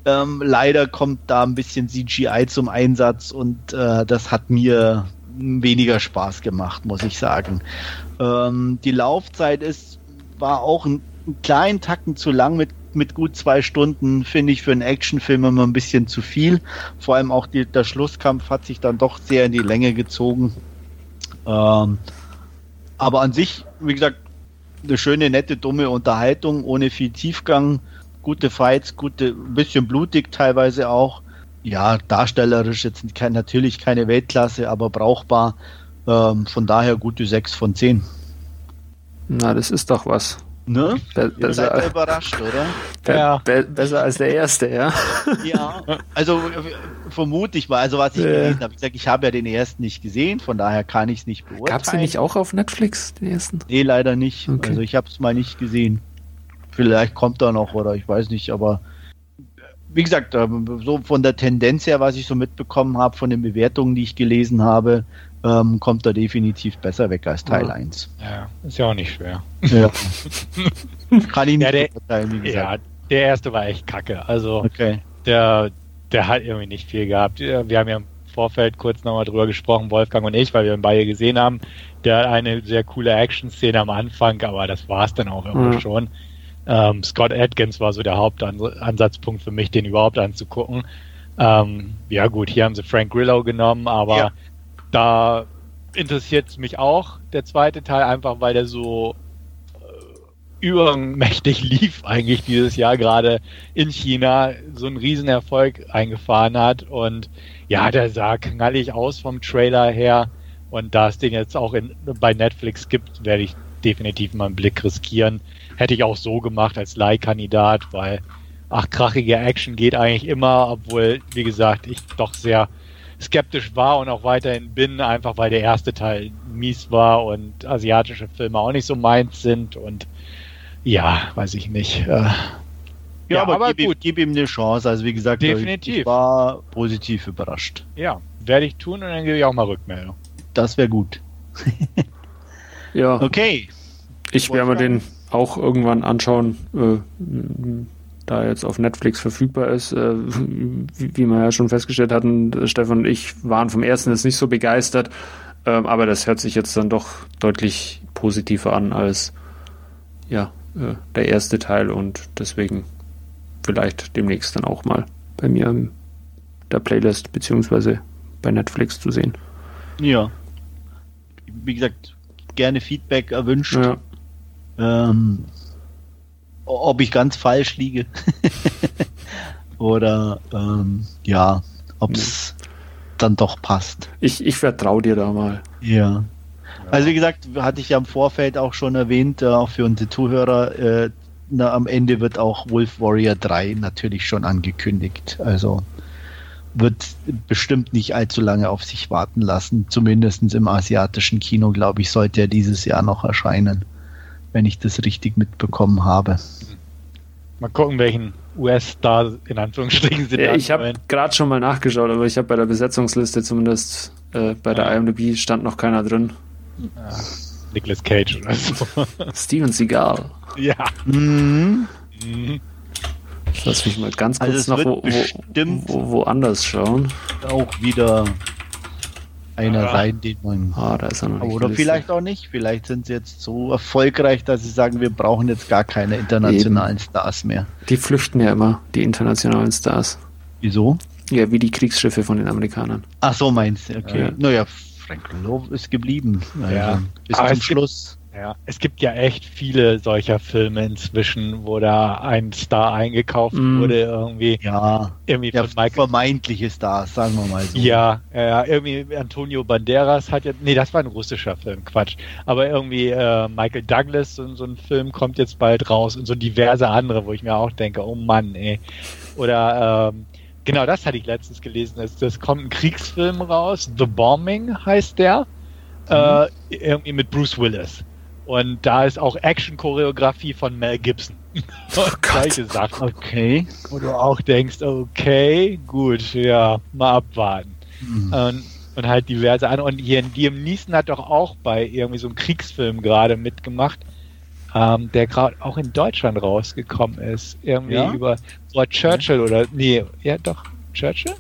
Ähm, leider kommt da ein bisschen CGI zum Einsatz und äh, das hat mir weniger Spaß gemacht, muss ich sagen. Ähm, die Laufzeit ist, war auch ein, einen kleinen Tacken zu lang mit, mit gut zwei Stunden, finde ich für einen Actionfilm immer ein bisschen zu viel. Vor allem auch die, der Schlusskampf hat sich dann doch sehr in die Länge gezogen. Ähm, aber an sich, wie gesagt, eine schöne, nette, dumme Unterhaltung ohne viel Tiefgang, gute Fights, gute, ein bisschen blutig teilweise auch. Ja, darstellerisch jetzt kein, natürlich keine Weltklasse, aber brauchbar. Ähm, von daher gute 6 von 10. Na, das ist doch was. Ne? Be Ihr seid ja überrascht, oder? Be ja. Be besser als der erste, ja. Ja, also äh, vermute ich mal, also was ich äh. gelesen habe, ich sage, ich habe ja den ersten nicht gesehen, von daher kann ich es nicht beurteilen. Gab es den nicht auch auf Netflix, den ersten? Nee, leider nicht. Okay. Also ich habe es mal nicht gesehen. Vielleicht kommt er noch oder ich weiß nicht, aber wie gesagt, ähm, so von der Tendenz her, was ich so mitbekommen habe, von den Bewertungen, die ich gelesen habe, ähm, kommt er definitiv besser weg als Teil ja. 1. Ja, ist ja auch nicht schwer. Ja. <laughs> Kann ich nicht ja, der, wie gesagt. Ja, der erste war echt kacke. Also okay. der, der hat irgendwie nicht viel gehabt. Wir haben ja im Vorfeld kurz nochmal drüber gesprochen, Wolfgang und ich, weil wir ihn beide gesehen haben. Der hat eine sehr coole Action-Szene am Anfang, aber das war es dann auch irgendwo mhm. schon. Ähm, Scott Atkins war so der Hauptansatzpunkt für mich, den überhaupt anzugucken. Ähm, ja gut, hier haben sie Frank Grillo genommen, aber ja. Da interessiert mich auch. Der zweite Teil einfach, weil der so äh, übermächtig <laughs> lief eigentlich dieses Jahr gerade in China, so einen Riesenerfolg eingefahren hat. Und ja, der sah knallig aus vom Trailer her. Und da es den jetzt auch in, bei Netflix gibt, werde ich definitiv mal einen Blick riskieren. Hätte ich auch so gemacht als Leihkandidat, weil ach, krachige Action geht eigentlich immer, obwohl, wie gesagt, ich doch sehr skeptisch war und auch weiterhin bin, einfach weil der erste Teil mies war und asiatische Filme auch nicht so meins sind und ja, weiß ich nicht. Äh, Ja, Ja, aber, aber gib, ihm, gut. gib ihm eine Chance. Also wie gesagt, Definitiv. ich war positiv überrascht. Ja, werde ich tun und dann gebe ich auch mal Rückmeldung. Das wäre gut. Ja, Okay. ich werde mir den auch irgendwann anschauen, äh, da jetzt auf Netflix verfügbar ist. Äh, wie, wie wir ja schon festgestellt hatten, äh, Stefan und ich waren vom ersten jetzt nicht so begeistert, ähm, aber das hört sich jetzt dann doch deutlich positiver an als ja, äh, der erste Teil und deswegen vielleicht demnächst dann auch mal bei mir in der Playlist beziehungsweise bei Netflix zu sehen. Ja. Wie gesagt, gerne Feedback erwünscht. Ja. Ähm, ob ich ganz falsch liege. <laughs> Oder ähm, ja, ob es dann doch passt. Ich, ich vertraue dir da mal. Ja. Also wie gesagt, hatte ich ja im Vorfeld auch schon erwähnt, äh, auch für unsere Zuhörer, äh, na, am Ende wird auch Wolf Warrior 3 natürlich schon angekündigt. Also wird bestimmt nicht allzu lange auf sich warten lassen. Zumindest im asiatischen Kino, glaube ich, sollte er dieses Jahr noch erscheinen, wenn ich das richtig mitbekommen habe. Mal gucken, welchen US-Star in Anführungsstrichen sind. Ja, ich habe gerade schon mal nachgeschaut, aber ich habe bei der Besetzungsliste zumindest äh, bei der Ah. IMDb stand noch keiner drin. Ja, Nicolas Cage oder so. <laughs> <laughs> Steven Seagal. ja. Mhm. Mhm. Lass mich mal ganz kurz Also noch wo, wo, woanders schauen. Auch wieder einer Ah. sein, den man Ah, da ist er noch nicht. Oder gelistet. vielleicht auch nicht. Vielleicht sind sie jetzt so erfolgreich, dass sie sagen, wir brauchen jetzt gar keine internationalen Stars mehr. Die flüchten ja immer, die internationalen Stars. Wieso? Ja, wie die Kriegsschiffe von den Amerikanern. Ach so, meinst du, okay. Ja. Naja, Frank Love ist geblieben. Also, Ja. Bis Aber zum Schluss. Ja, es gibt ja echt viele solcher Filme inzwischen, wo da ein Star eingekauft Mm. wurde, irgendwie, Ja, irgendwie ja von Michael. vermeintliche Stars, sagen wir mal so. Ja, ja, irgendwie Antonio Banderas hat ja, nee, das war ein russischer Film, Quatsch. Aber irgendwie äh, Michael Douglas, so, so ein Film kommt jetzt bald raus und so diverse andere, wo ich mir auch denke, oh Mann, ey. Oder ähm, genau, das hatte ich letztens gelesen. Es, das kommt ein Kriegsfilm raus, The Bombing heißt der, äh, irgendwie mit Bruce Willis. Und da ist auch Action-Choreografie von Mel Gibson. Und <laughs> Solche Sachen. Okay. Wo du auch denkst, okay, gut, ja, mal abwarten. Hm. Und, und halt diverse andere. Und hier Liam Neeson hat doch auch bei irgendwie so einem Kriegsfilm gerade mitgemacht, ähm, der gerade auch in Deutschland rausgekommen ist. Irgendwie Ja? über über Churchill oder nee, ja doch, Churchill?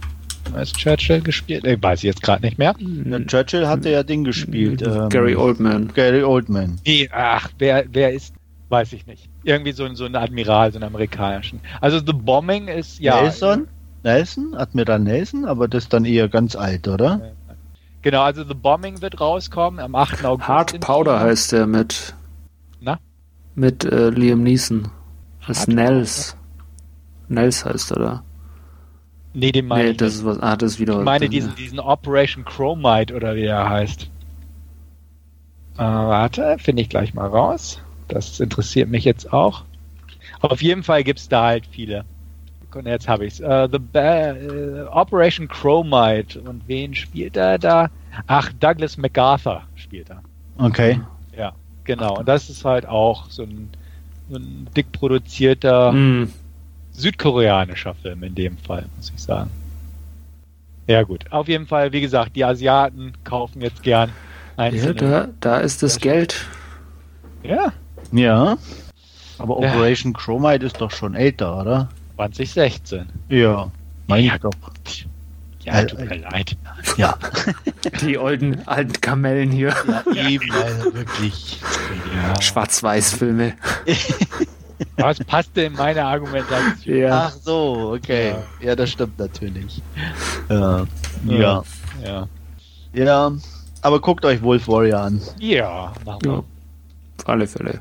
Ist Churchill gespielt? Ich weiß ich jetzt gerade nicht mehr. Ja, Churchill hatte ja Ding gespielt. ähm, Gary Oldman. Gary Oldman. Nee, ach, wer, wer ist, weiß ich nicht. Irgendwie so, ein- so ein Admiral, so einen amerikanischen. Also The Bombing ist, ja. Nelson? Nelson? Admiral Nelson? Aber das ist dann eher ganz alt, oder? Genau, also The Bombing wird rauskommen am 8. August. Hard Powder Kino. heißt der mit, Na? mit äh, Liam Neeson. Das ist Nels. Nels heißt er da. Nee, den meine Nee, ich das ist was. Ah, das ist wieder Ich meine diesen, diesen Operation Chromite oder wie der heißt. Äh, warte, finde ich gleich mal raus. Das interessiert mich jetzt auch. Auf jeden Fall gibt es da halt viele. Und jetzt habe ich es. Äh, the ba äh, Operation Chromite. Und wen spielt er da? Ach, Douglas MacArthur spielt er. Okay. Ja, genau. Und das ist halt auch so ein, so ein dick produzierter Hm, südkoreanischer Film in dem Fall, muss ich sagen. Ja gut, auf jeden Fall, wie gesagt, die Asiaten kaufen jetzt gern ja, einzelne. da, da ist das Geld. Ja, Ja. Aber Ja. Operation Chromite ist doch schon älter, oder? 2016. Ja. Meine Ja. ich doch. Ja, Äh, tut mir leid. Ja. <laughs> Die alten, alten Kamellen hier. ja eben, also wirklich. Ja. Schwarz-Weiß-Filme. <laughs> Was passte in meine Argumentation? Ja. Ach so, okay. Ja, das stimmt natürlich. Ja. Ja. Ja, Ja. Aber guckt euch Wolf Warrior an. ja machen wir. Ja. Auf alle Fälle.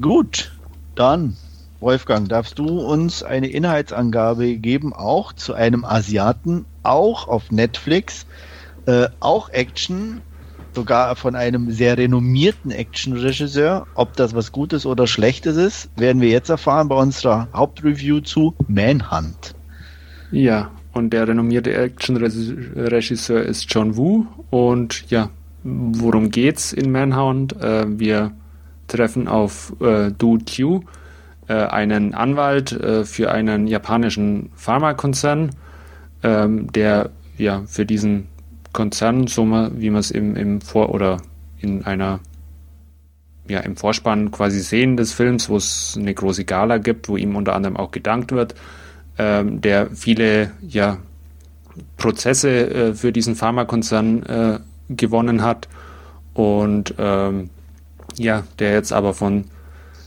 Gut. Dann, Wolfgang, darfst du uns eine Inhaltsangabe geben, auch zu einem Asiaten, auch auf Netflix, äh, auch Action, sogar von einem sehr renommierten Action-Regisseur. Ob das was Gutes oder Schlechtes ist, werden wir jetzt erfahren bei unserer Hauptreview zu Manhunt. Ja, und der renommierte Action-Regisseur ist John Woo. Und ja, worum geht's in Manhunt? Äh, wir treffen auf äh, Du Q, äh, einen Anwalt äh, für einen japanischen Pharmakonzern, ähm, der ja für diesen Konzern, so mal, wie man es im, im Vor- oder in einer ja, im Vorspann quasi sehen des Films, wo es eine große Gala gibt, wo ihm unter anderem auch gedankt wird, ähm, der viele ja, Prozesse äh, für diesen Pharmakonzern äh, gewonnen hat. Und ähm, ja, der jetzt aber von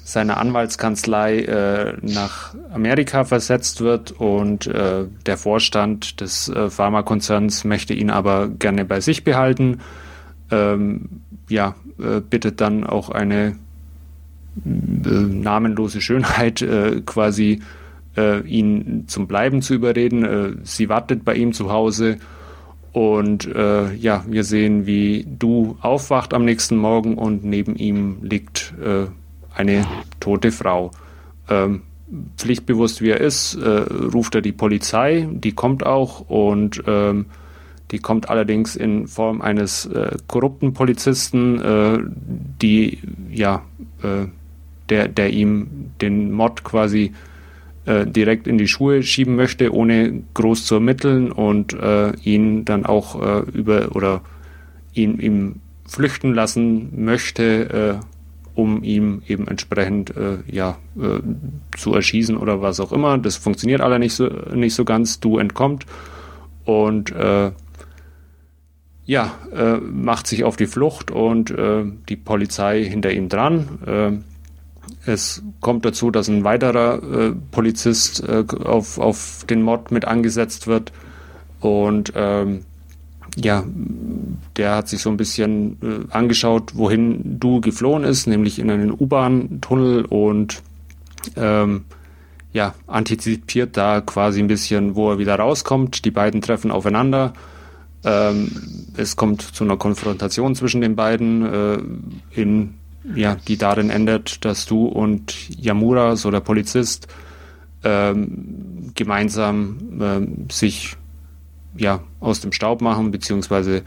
seiner Anwaltskanzlei äh, nach Amerika versetzt wird und äh, der Vorstand des äh, Pharmakonzerns möchte ihn aber gerne bei sich behalten. Ähm, ja, äh, bittet dann auch eine äh, namenlose Schönheit äh, quasi ihn zum Bleiben zu überreden. sie wartet bei ihm zu Hause und äh, ja, wir sehen, wie Du aufwacht am nächsten Morgen und neben ihm liegt äh, eine tote Frau. Ähm, pflichtbewusst wie er ist, äh, ruft er die Polizei, die kommt auch und ähm, die kommt allerdings in Form eines äh, korrupten Polizisten, äh, die ja, äh, der, der ihm den Mord quasi äh, direkt in die Schuhe schieben möchte, ohne groß zu ermitteln und äh, ihn dann auch über oder ihn ihm flüchten lassen möchte, um ihm eben entsprechend ja zu erschießen oder was auch immer. Das funktioniert alle nicht so nicht so ganz. Du entkommt und ja, äh, macht sich auf die Flucht und äh, die Polizei hinter ihm dran. Äh, es kommt dazu, dass ein weiterer äh, Polizist äh, auf, auf den Mord mit angesetzt wird und ähm, ja, der hat sich so ein bisschen äh, angeschaut, wohin du geflohen ist, nämlich in einen U-Bahn-Tunnel und ähm, ja, antizipiert da quasi ein bisschen, wo er wieder rauskommt. Die beiden treffen aufeinander ähm, es kommt zu einer Konfrontation zwischen den beiden, äh, in, ja, die darin endet, dass du und Yamura, so der Polizist, ähm, gemeinsam ähm, sich ja, aus dem Staub machen beziehungsweise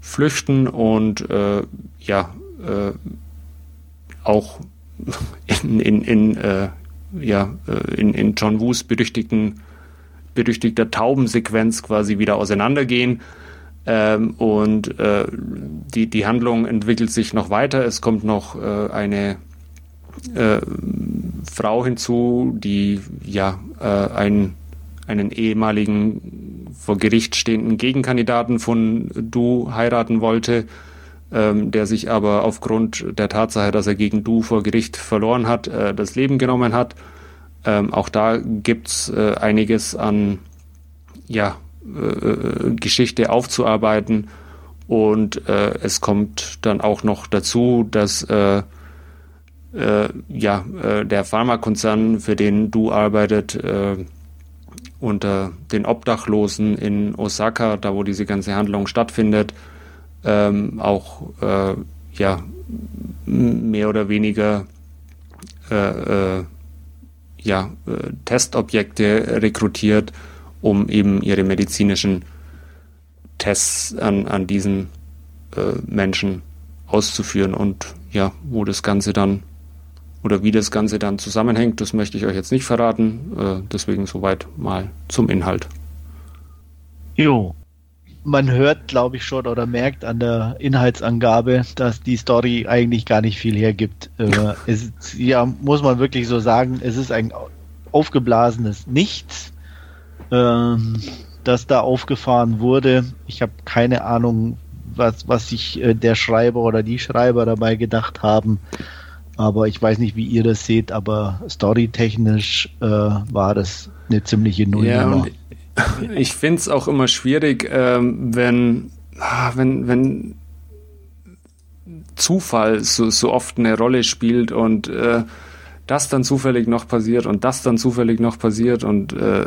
flüchten und äh, ja äh, auch in, in, in, äh, ja, äh, in, in John Woos berüchtigten berüchtigter Taubensequenz quasi wieder auseinandergehen. Ähm, und äh, die, die Handlung entwickelt sich noch weiter. Es kommt noch äh, eine äh, Frau hinzu, die ja äh, einen, ehemaligen vor Gericht stehenden Gegenkandidaten von Du heiraten wollte, ähm, der sich aber aufgrund der Tatsache, dass er gegen Du vor Gericht verloren hat, äh, das Leben genommen hat. Ähm, auch da gibt's äh, einiges an ja, äh, Geschichte aufzuarbeiten. Und äh, es kommt dann auch noch dazu, dass äh, äh, ja, äh, der Pharmakonzern, für den du arbeitet, äh, unter den Obdachlosen in Osaka, da wo diese ganze Handlung stattfindet, ähm, auch äh, ja, mehr oder weniger äh, äh, ja, äh, Testobjekte rekrutiert, um eben ihre medizinischen Tests an, an diesen äh, Menschen auszuführen. Und ja, wo das Ganze dann oder wie das Ganze dann zusammenhängt, das möchte ich euch jetzt nicht verraten. Äh, deswegen soweit mal zum Inhalt. Jo, man hört, glaube ich, schon oder merkt an der Inhaltsangabe, dass die Story eigentlich gar nicht viel hergibt. Äh, es, ja, muss man wirklich so sagen, es ist ein aufgeblasenes Nichts, ähm, das da aufgefahren wurde. Ich habe keine Ahnung, was, was sich äh, der Schreiber oder die Schreiber dabei gedacht haben. Aber ich weiß nicht, wie ihr das seht, aber storytechnisch äh, war das eine ziemliche Nullnummer. Ja, ich finde es auch immer schwierig, ähm, wenn, ah, wenn, wenn Zufall so, so oft eine Rolle spielt und äh, das dann zufällig noch passiert und das dann zufällig noch passiert und äh,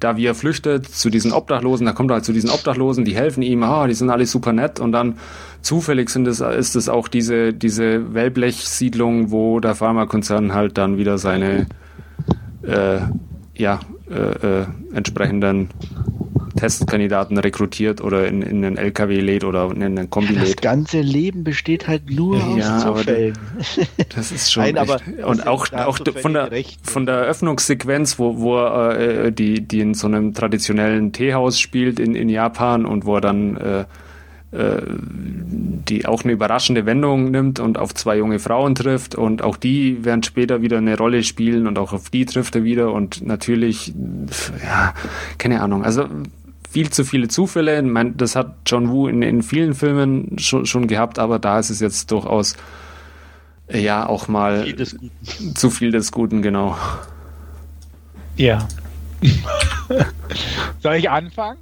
da wie er flüchtet zu diesen Obdachlosen, da kommt er halt zu diesen Obdachlosen, die helfen ihm, ah, die sind alle super nett und dann zufällig sind es, ist es auch diese, diese Wellblech-Siedlung, wo der Pharmakonzern halt dann wieder seine äh, ja, äh, äh, entsprechenden Testkandidaten rekrutiert oder in, in einen LKW lädt oder in einen Kombi Das lädt. ganze Leben besteht halt nur Ja, aus Zufällen. Das ist schon Nein, aber und auch, auch von der recht. von der Eröffnungssequenz, wo, wo er äh, die die in so einem traditionellen Teehaus spielt in, in Japan und wo er dann äh, äh, die auch eine überraschende Wendung nimmt und auf zwei junge Frauen trifft und auch die werden später wieder eine Rolle spielen und auch auf die trifft er wieder und natürlich ja keine Ahnung also viel zu viele Zufälle. Ich das hat John Woo in, in vielen Filmen schon, schon gehabt, aber da ist es jetzt durchaus ja auch mal Viel zu viel des Guten, genau. Ja. <laughs> Soll ich anfangen?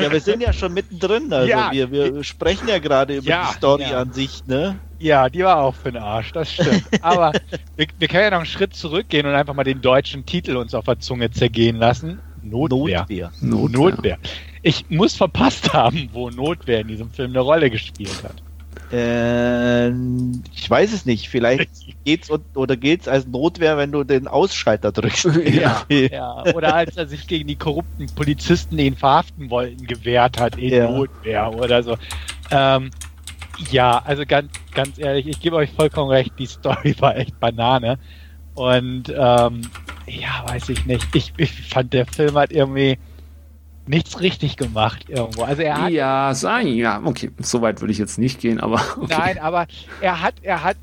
Ja, wir sind ja schon mittendrin. Also Ja. wir, wir sprechen ja gerade über Ja, die Story ja. an sich, ne? Ja, die war auch für den Arsch, das stimmt. Aber wir, wir können ja noch einen Schritt zurückgehen und einfach mal den deutschen Titel uns auf der Zunge zergehen lassen. Notwehr. Notwehr. Notwehr. Ich muss verpasst haben, wo Notwehr in diesem Film eine Rolle gespielt hat. Ähm, ich weiß es nicht. Vielleicht <laughs> geht's und, oder geht's als Notwehr, wenn du den Ausschalter drückst. <laughs> Ja. Ja, oder als er sich gegen die korrupten Polizisten, die ihn verhaften wollten, gewehrt hat in Ja. Notwehr oder so. Ähm, ja, also ganz, ganz ehrlich, ich gebe euch vollkommen recht, die Story war echt Banane. Und ähm, ja, weiß ich nicht. Ich, ich fand, der Film hat irgendwie nichts richtig gemacht irgendwo. Also er hat Ja, sein, ja, okay. So weit würde ich jetzt nicht gehen, aber <laughs> okay. Nein, aber er hat, er hat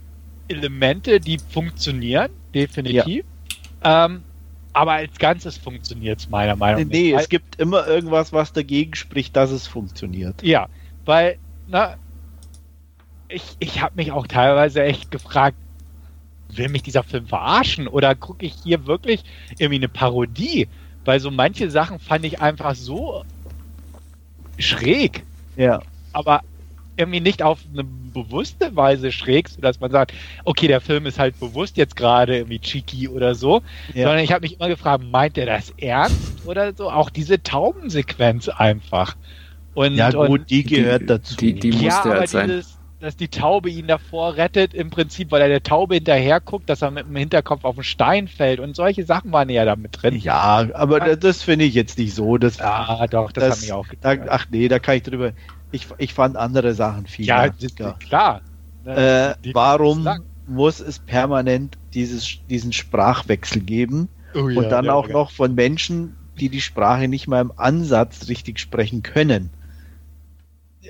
Elemente, die funktionieren, definitiv. Ähm, aber als Ganzes funktioniert es meiner Meinung Nee, nach. es gibt immer irgendwas, was dagegen spricht, dass es funktioniert. Ja, weil, na, ich, ich habe mich auch teilweise echt gefragt, will mich dieser Film verarschen oder gucke ich hier wirklich irgendwie eine Parodie? Weil so manche Sachen fand ich einfach so schräg. Ja. aber irgendwie nicht auf eine bewusste Weise schräg, sodass man sagt, okay, der Film ist halt bewusst jetzt gerade irgendwie cheeky oder so, Ja. sondern ich habe mich immer gefragt, meint er das ernst oder so? Auch diese Taubensequenz einfach. Und, Ja, gut, und die gehört dazu. die- die- ja, musste aber halt sein. dieses, dass die Taube ihn davor rettet, im Prinzip, weil er der Taube hinterher guckt, dass er mit dem Hinterkopf auf den Stein fällt und solche Sachen waren ja da mit drin. ja, aber da- das finde ich jetzt nicht so. Das, Ja, doch, das, hat mich auch da, getan. Ach nee, da kann ich drüber. Ich, ich fand andere Sachen viel. Ja, nerviger. klar. Äh, Die- warum muss es permanent dieses, diesen Sprachwechsel geben Oh ja, und dann der auch war noch von Menschen, die die Sprache nicht mal im Ansatz richtig sprechen können?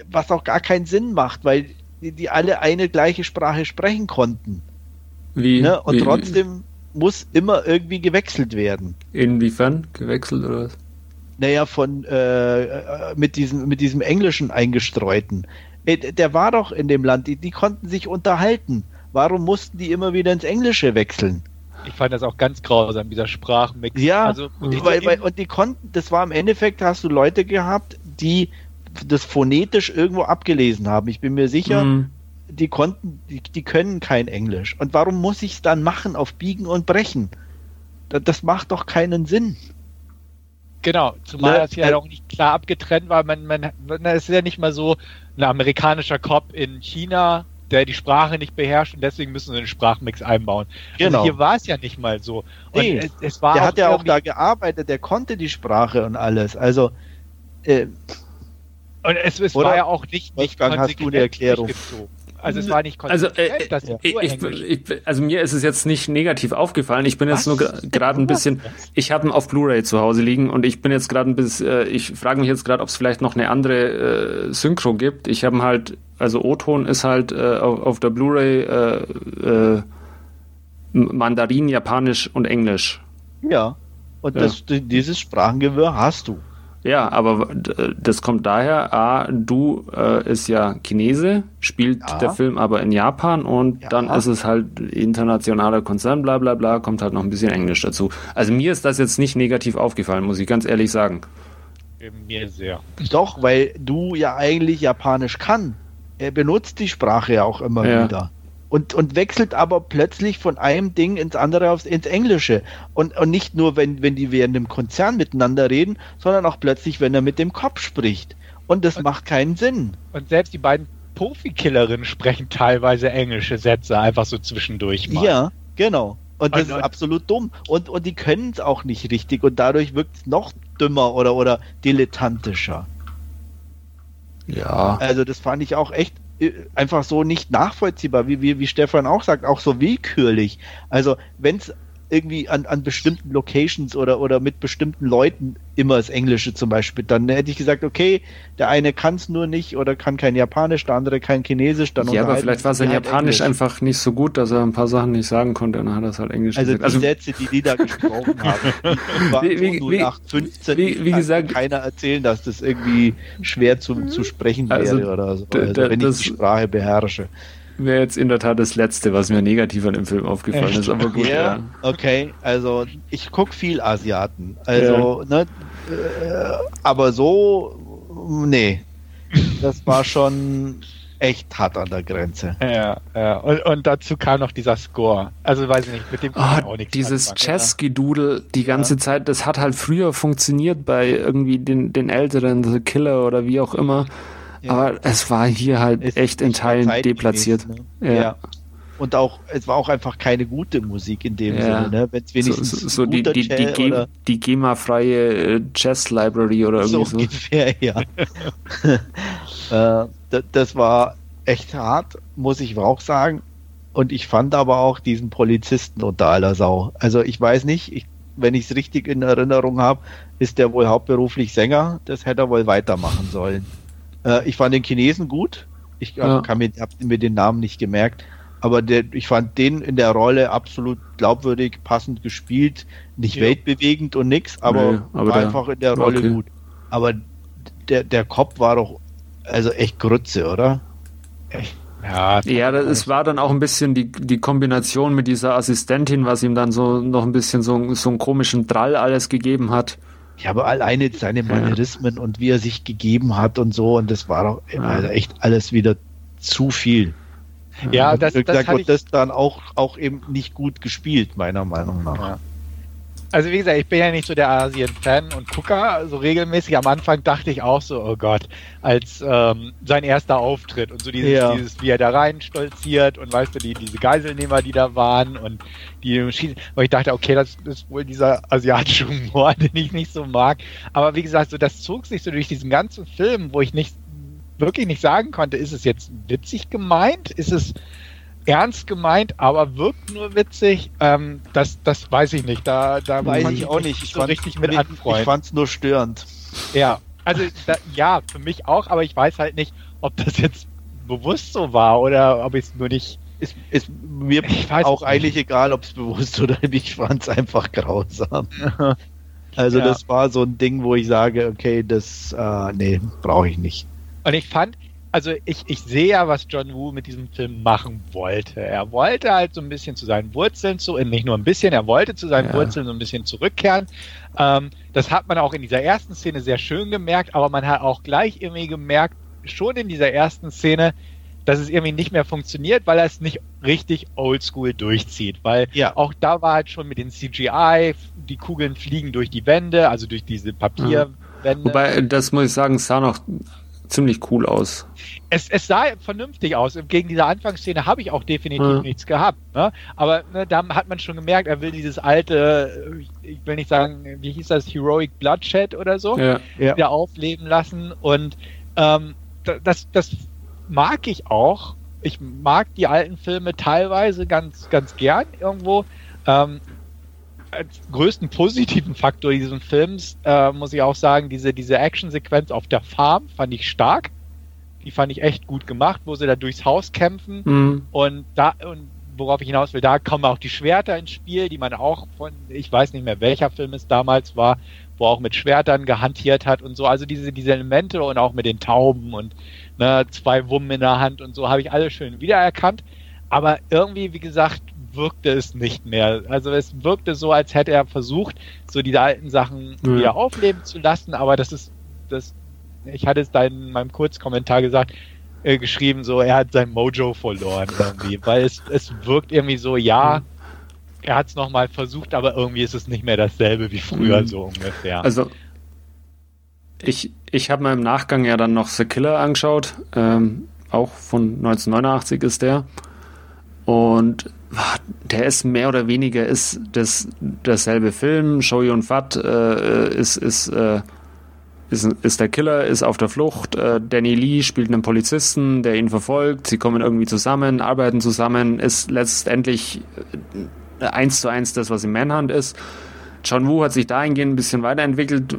Was auch gar keinen Sinn macht, weil die, die alle eine gleiche Sprache sprechen konnten. Wie, Ne? Und wie, trotzdem muss immer irgendwie gewechselt werden. Inwiefern gewechselt oder was? Naja, von äh, äh, mit diesem mit diesem englischen eingestreuten. Äh, Der war doch in dem Land, die, die konnten sich unterhalten. Warum mussten die immer wieder ins Englische wechseln? Ich fand das auch ganz grausam, dieser Sprachmix. Ja, also, weil, weil, und die konnten, das war im Endeffekt, hast du Leute gehabt, die das phonetisch irgendwo abgelesen haben. Ich bin mir sicher, Hm, die konnten, die, die können kein Englisch. Und warum muss ich es dann machen auf Biegen und Brechen? Das, das macht doch keinen Sinn. genau, zumal Ne, das ja äh, auch nicht klar abgetrennt war. Man, man, es ist ja nicht mal so ein amerikanischer Cop in China, der die Sprache nicht beherrscht und deswegen müssen sie einen Sprachmix einbauen. Genau. Also hier war es ja nicht mal so. Und Nee, es, es war Der hat ja auch da gearbeitet, der konnte die Sprache und alles. Also, äh, Und es, es war ja auch nicht, nicht Wolfgang, hast du eine Erklärung? Also es war nicht Also, konsequent, äh, dass sie ich, nur ich, also mir ist es jetzt nicht negativ aufgefallen. Ich bin jetzt Was? nur gra- gerade ein bisschen. Ich habe ihn auf Blu-ray zu Hause liegen und ich bin jetzt gerade ein bisschen. Äh, ich frage mich jetzt gerade, ob es vielleicht noch eine andere äh, Synchro gibt. Ich habe halt, also O-Ton ist halt äh, auf, auf der Blu-ray äh, äh, Mandarin, Japanisch und Englisch. ja. Und Ja. Das, dieses Sprachengewirr hast du. Ja, aber äh, das kommt daher, A, du äh, ist ja Chinese, spielt Ja. der Film aber in Japan und Ja. dann ist es halt internationaler Konzern, bla bla bla, kommt halt noch ein bisschen Englisch dazu. Also mir ist das jetzt nicht negativ aufgefallen, muss ich ganz ehrlich sagen. mir sehr. Doch, weil du ja eigentlich Japanisch kann. Er benutzt die Sprache ja auch immer Ja. wieder. Und, und wechselt aber plötzlich von einem Ding ins andere aufs, ins Englische. Und, und nicht nur, wenn, wenn die während dem Konzern miteinander reden, sondern auch plötzlich, wenn er mit dem Kopf spricht. Und das Und- macht keinen Sinn. Und selbst die beiden Profikillerinnen sprechen teilweise englische Sätze einfach so zwischendurch mal. Ja, genau. Und das und, ist absolut dumm. Und, und die können es auch nicht richtig und dadurch wirkt es noch dümmer oder, oder dilettantischer. Ja. Also das fand ich auch echt einfach so nicht nachvollziehbar, wie, wie, wie Stefan auch sagt, auch so willkürlich. Also wenn es irgendwie an, an bestimmten Locations oder, oder mit bestimmten Leuten immer das Englische zum Beispiel. Dann hätte ich gesagt, okay, der eine kann es nur nicht oder kann kein Japanisch, der andere kein Chinesisch. Dann ja, aber vielleicht war sein halt Japanisch Englisch. einfach nicht so gut, dass er ein paar Sachen nicht sagen konnte und dann hat er es halt Englisch also gesagt. Also die Sätze, die die da <laughs> gesprochen haben, wie, wie, wie, 0815, wie, wie gesagt, keiner erzählen, dass das irgendwie schwer zu, zu sprechen also wäre oder so, also, wenn ich die Sprache beherrsche wäre jetzt in der Tat das Letzte, was mir negativ an dem Film aufgefallen Echt? ist. Aber gut, ja, ja. Okay, also ich gucke viel Asiaten. Also, ja. ne, äh, aber so, nee. Das war schon echt hart an der Grenze. Ja, ja. Und, und dazu kam noch dieser Score. Also weiß ich nicht, mit dem oh, auch nichts Dieses Chess-Gedudel die ganze ja. Zeit, das hat halt früher funktioniert bei irgendwie den, den älteren The Killer oder wie auch immer. Aber es war hier halt es echt in Teilen deplatziert. Ne? Ja. ja. Und auch, es war auch einfach keine gute Musik in dem ja. Sinne, ne? Wenn es wenigstens so, so, so die, die, die, Ge die GEMA-freie äh, Jazz-Library oder irgendwie so. so. Ungefähr, ja. <laughs> äh, das war echt hart, muss ich auch sagen. Und ich fand aber auch diesen Polizisten unter aller Sau. Also ich weiß nicht, ich, wenn ich es richtig in Erinnerung habe, ist der wohl hauptberuflich Sänger. Das hätte er wohl weitermachen sollen. Äh, ich fand den Chinesen gut. Ich ja. kann mir, hab mir den Namen nicht gemerkt. Aber der, ich fand den in der Rolle absolut glaubwürdig, passend gespielt. Nicht ja. weltbewegend und nix, aber, nee, aber war der, einfach in der Rolle okay. gut. Aber der, der Kopf war doch also echt Grütze, oder? Echt. Ja, ja das, es war dann auch ein bisschen die, die Kombination mit dieser Assistentin, was ihm dann so noch ein bisschen so, so einen komischen Drall alles gegeben hat. Ja, aber alleine seine Manierismen und wie er sich gegeben hat und so, und das war doch also echt alles wieder zu viel. Ja, das, das, und das dann auch, auch eben nicht gut gespielt, meiner Meinung nach. Ja also wie gesagt, ich bin ja nicht so der Asien-Fan und Gucker, so regelmäßig. Am Anfang dachte ich auch so, oh Gott, als ähm, sein erster Auftritt und so dieses, ja. dieses, wie er da rein stolziert und weißt du, die, diese Geiselnehmer, die da waren und die Schießen. Und ich dachte, okay, das ist wohl dieser asiatische Humor, <laughs> den ich nicht so mag. Aber wie gesagt, so das zog sich so durch diesen ganzen Film, wo ich nicht wirklich nicht sagen konnte, ist es jetzt witzig gemeint? Ist es ernst gemeint, aber wirkt nur witzig. Ähm, das, das weiß ich nicht. Da, da weiß ich auch nicht. Ich so richtig mit anfreunden. Ich fand es nur störend. Ja, also da, ja, für mich auch, aber ich weiß halt nicht, ob das jetzt bewusst so war oder ob ich es nur nicht. Ist, ist mir auch eigentlich egal, ob es bewusst oder nicht. Ich fand es einfach grausam. <laughs> also ja. das war so ein Ding, wo ich sage, okay, das, äh, nee, brauche ich nicht. Und ich fand, also ich, ich sehe ja, was John Woo mit diesem Film machen wollte. Er wollte halt so ein bisschen zu seinen Wurzeln zu, äh, nicht nur ein bisschen, er wollte zu seinen ja. Wurzeln so ein bisschen zurückkehren. Ähm, das hat man auch in dieser ersten Szene sehr schön gemerkt, aber man hat auch gleich irgendwie gemerkt, schon in dieser ersten Szene, dass es irgendwie nicht mehr funktioniert, weil er es nicht richtig oldschool durchzieht. Weil ja. auch da war halt schon mit den CGI, die Kugeln fliegen durch die Wände, also durch diese Papierwände. Wobei, das muss ich sagen, sah noch ziemlich cool aus. Es, es sah vernünftig aus. Gegen diese Anfangsszene habe ich auch definitiv ja. nichts gehabt. Ne? Aber ne, da hat man schon gemerkt, er will dieses alte, ich will nicht sagen, wie hieß das, Heroic Bloodshed oder so, ja. wieder aufleben lassen. Und ähm, das, das mag ich auch. Ich mag die alten Filme teilweise ganz, ganz gern irgendwo. Ähm, größten positiven Faktor dieses Films äh, muss ich auch sagen, diese, diese Actionsequenz auf der Farm fand ich stark. Die fand ich echt gut gemacht, wo sie da durchs Haus kämpfen mhm. und da und worauf ich hinaus will, da kommen auch die Schwerter ins Spiel, die man auch von, ich weiß nicht mehr welcher Film es damals war, wo auch mit Schwertern gehantiert hat und so. Also diese, diese Elemente und auch mit den Tauben und ne, zwei Wummen in der Hand und so habe ich alle schön wiedererkannt. Aber irgendwie, wie gesagt, wirkte es nicht mehr. Also es wirkte so, als hätte er versucht, so diese alten Sachen ja. wieder aufleben zu lassen, aber das ist, das, ich hatte es da in meinem Kurzkommentar gesagt, äh, geschrieben, so, er hat sein Mojo verloren irgendwie, weil es, es wirkt irgendwie so, ja, er hat es nochmal versucht, aber irgendwie ist es nicht mehr dasselbe wie früher, mhm. so ungefähr. Also, ich, ich habe mir im Nachgang ja dann noch The Killer angeschaut, ähm, auch von 1989 ist der. Und der ist mehr oder weniger ist das derselbe Film. Show Yun Fat äh, ist ist, äh, ist ist der Killer, ist auf der Flucht. Äh, Danny Lee spielt einen Polizisten, der ihn verfolgt. Sie kommen irgendwie zusammen, arbeiten zusammen. Ist letztendlich äh, eins zu eins das, was im Manhunt ist. John Woo hat sich dahingehend ein bisschen weiterentwickelt.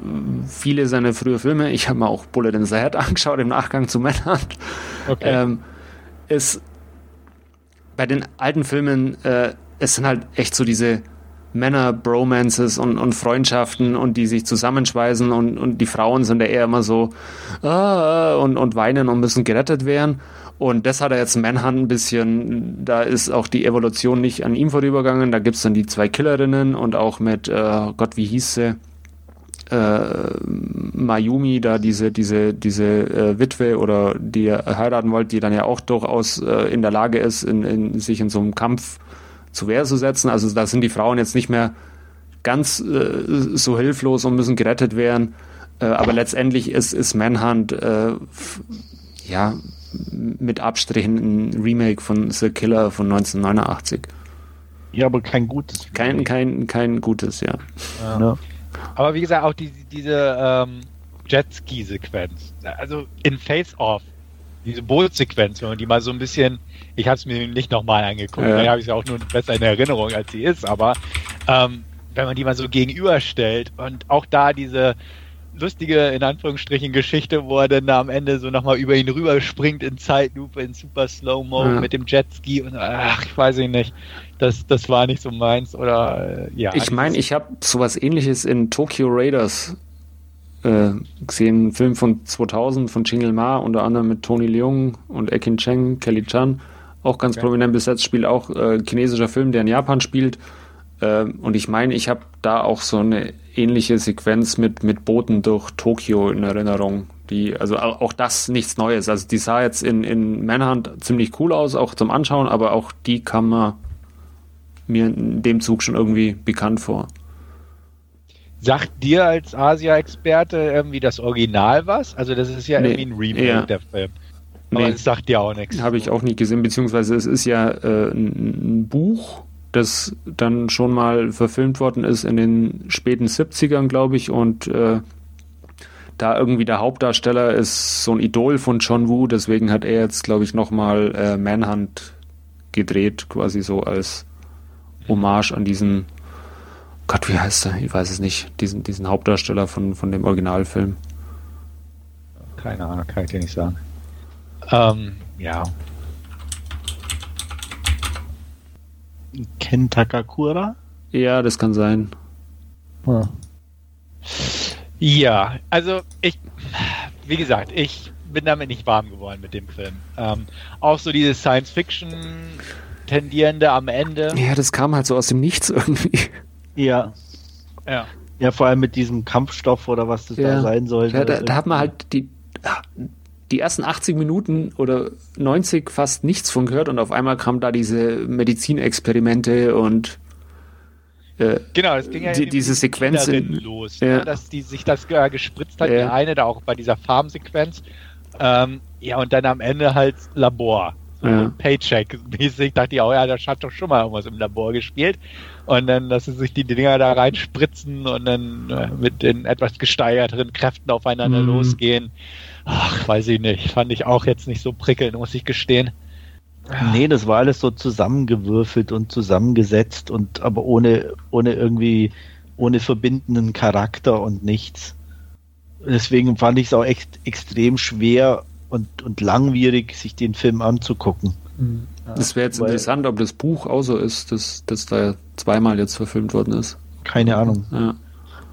Viele seiner frühen Filme, ich habe mir auch Bullet in the Head <laughs> angeschaut im Nachgang zu Manhunt, okay. ähm, ist bei den alten Filmen, äh, es sind halt echt so diese Männer-Bromances und, und Freundschaften und die sich zusammenschweißen und, und die Frauen sind ja eher immer so ah, und, und weinen und müssen gerettet werden. Und das hat er jetzt Manhunt ein bisschen, da ist auch die Evolution nicht an ihm vorübergegangen. Da gibt es dann die zwei Killerinnen und auch mit, äh, Gott, wie hieß sie? Äh, Mayumi, da diese, diese, diese äh, Witwe oder die er heiraten wollte, die dann ja auch durchaus äh, in der Lage ist, in, in, sich in so einem Kampf zu Wehr zu setzen. Also da sind die Frauen jetzt nicht mehr ganz äh, so hilflos und müssen gerettet werden. Äh, aber letztendlich ist, ist Manhunt äh, ja mit Abstrichen ein Remake von The Killer von 1989. Ja, aber kein gutes. Kein, kein, kein gutes, ja. ja. ja. Aber wie gesagt, auch die, diese ähm, Jetski-Sequenz. Also in Face-Off, diese Bootsequenz, wenn man die mal so ein bisschen, ich habe es mir nicht nochmal angeguckt, ja. da habe ich es ja auch nur besser in Erinnerung, als sie ist, aber ähm, wenn man die mal so gegenüberstellt und auch da diese lustige, in Anführungsstrichen, Geschichte, wo er dann da am Ende so nochmal über ihn rüberspringt in Zeitlupe, in super Slow-Mo ja. mit dem Jetski und ach, ich weiß nicht. Das, das war nicht so meins oder äh, ja. Ich meine, ich habe sowas ähnliches in Tokyo Raiders äh, gesehen, einen Film von 2000 von Chingel Ma, unter anderem mit Tony Leung und Ekin Cheng, Kelly Chan, auch ganz okay. prominent besetzt, spielt auch äh, chinesischer Film, der in Japan spielt. Äh, und ich meine, ich habe da auch so eine ähnliche Sequenz mit, mit Booten durch Tokio in Erinnerung. Die, also auch das nichts Neues. Also die sah jetzt in, in Manhunt ziemlich cool aus, auch zum Anschauen, aber auch die kam mir in dem Zug schon irgendwie bekannt vor. Sagt dir als Asia-Experte irgendwie das Original was? Also das ist ja nee, irgendwie ein Remake ja. der Film. Aber nee, das sagt dir auch nichts. Habe ich auch nicht gesehen, beziehungsweise es ist ja äh, ein, ein Buch das dann schon mal verfilmt worden ist in den späten 70ern, glaube ich, und äh, da irgendwie der Hauptdarsteller ist so ein Idol von John Woo, deswegen hat er jetzt, glaube ich, nochmal äh, Manhunt gedreht, quasi so als Hommage an diesen, Gott, wie heißt er? Ich weiß es nicht, diesen, diesen Hauptdarsteller von, von dem Originalfilm. Keine Ahnung, kann ich dir nicht sagen. Ähm, ja, Ken Takakura? Ja, das kann sein. Ja. ja, also ich, wie gesagt, ich bin damit nicht warm geworden mit dem Film. Ähm, auch so diese Science-Fiction tendierende am Ende. Ja, das kam halt so aus dem Nichts irgendwie. Ja. Ja. Ja, vor allem mit diesem Kampfstoff oder was das ja. da sein sollte. Ja, da, da hat man halt die, die ersten 80 Minuten oder 90 fast nichts von gehört und auf einmal kamen da diese Medizinexperimente und äh, genau, es ging ja die, diese Sequenz in, los, ja. ne, dass die sich das äh, gespritzt hat, ja. die eine da auch bei dieser Farmsequenz. Ähm, ja, und dann am Ende halt Labor. Ja. Paycheck-mäßig dachte ich auch, ja, das hat doch schon mal irgendwas im Labor gespielt. Und dann, dass sie sich die Dinger da reinspritzen und dann äh, mit den etwas gesteigerteren Kräften aufeinander mhm. losgehen. Ach, weiß ich nicht. Fand ich auch jetzt nicht so prickelnd, muss ich gestehen. Nee, das war alles so zusammengewürfelt und zusammengesetzt und aber ohne, ohne irgendwie, ohne verbindenden Charakter und nichts. Deswegen fand ich es auch echt extrem schwer und, und langwierig, sich den Film anzugucken. Mhm. Das wäre jetzt Weil, interessant, ob das Buch auch so ist, dass das da zweimal jetzt verfilmt worden ist. Keine Ahnung. Ja.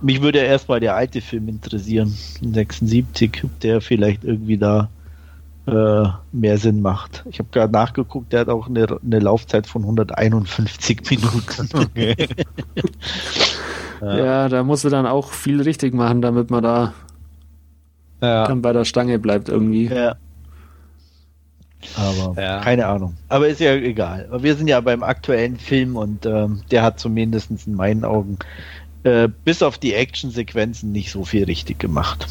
Mich würde ja erstmal der alte Film interessieren, 76, ob der vielleicht irgendwie da äh, mehr Sinn macht. Ich habe gerade nachgeguckt, der hat auch eine, eine, Laufzeit von 151 <laughs> Minuten. Okay. <laughs> ja. ja, da musst du dann auch viel richtig machen, damit man da ja. dann bei der Stange bleibt irgendwie. Ja. Aber ja. keine Ahnung. Aber ist ja egal. Wir sind ja beim aktuellen Film und ähm, der hat zumindest in meinen Augen äh, bis auf die Actionsequenzen nicht so viel richtig gemacht.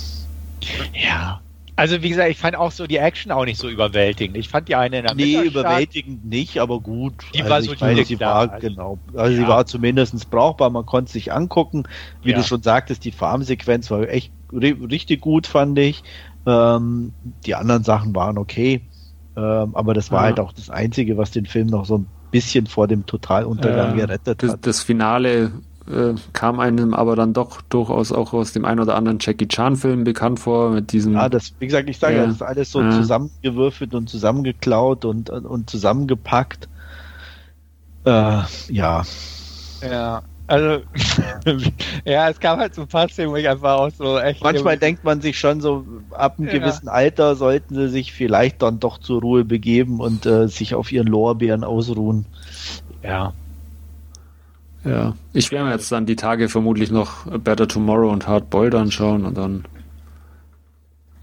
Ja. Also wie gesagt, ich fand auch so die Action auch nicht so überwältigend. Ich fand die eine in der Nee, überwältigend nicht, aber gut. Die also war solide, meine, sie war, Also- genau. Also sie Ja. war zumindest brauchbar, man konnte es sich angucken. Wie Ja. du schon sagtest, die Farmsequenz war echt ri richtig gut, fand ich. Ähm, die anderen Sachen waren okay. Ähm, aber das war Ja. halt auch das Einzige, was den Film noch so ein bisschen vor dem Totaluntergang Äh, gerettet Das, hat. das Finale äh, kam einem aber dann doch durchaus auch aus dem ein oder anderen Jackie Chan-Film bekannt vor, mit diesem. Ja, das, wie gesagt, ich sage ja, Ja. das ist alles so Ja. zusammengewürfelt und zusammengeklaut und, und zusammengepackt. Äh, ja. Ja, also <laughs> ja, es gab halt so ein paar Szenen, wo ich einfach auch so echt. Manchmal denkt man sich schon so, ab einem Ja. gewissen Alter sollten sie sich vielleicht dann doch zur Ruhe begeben und äh, sich auf ihren Lorbeeren ausruhen. ja. Ja, ich werde mir jetzt dann die Tage vermutlich noch Better Tomorrow und Hard Boiled anschauen und dann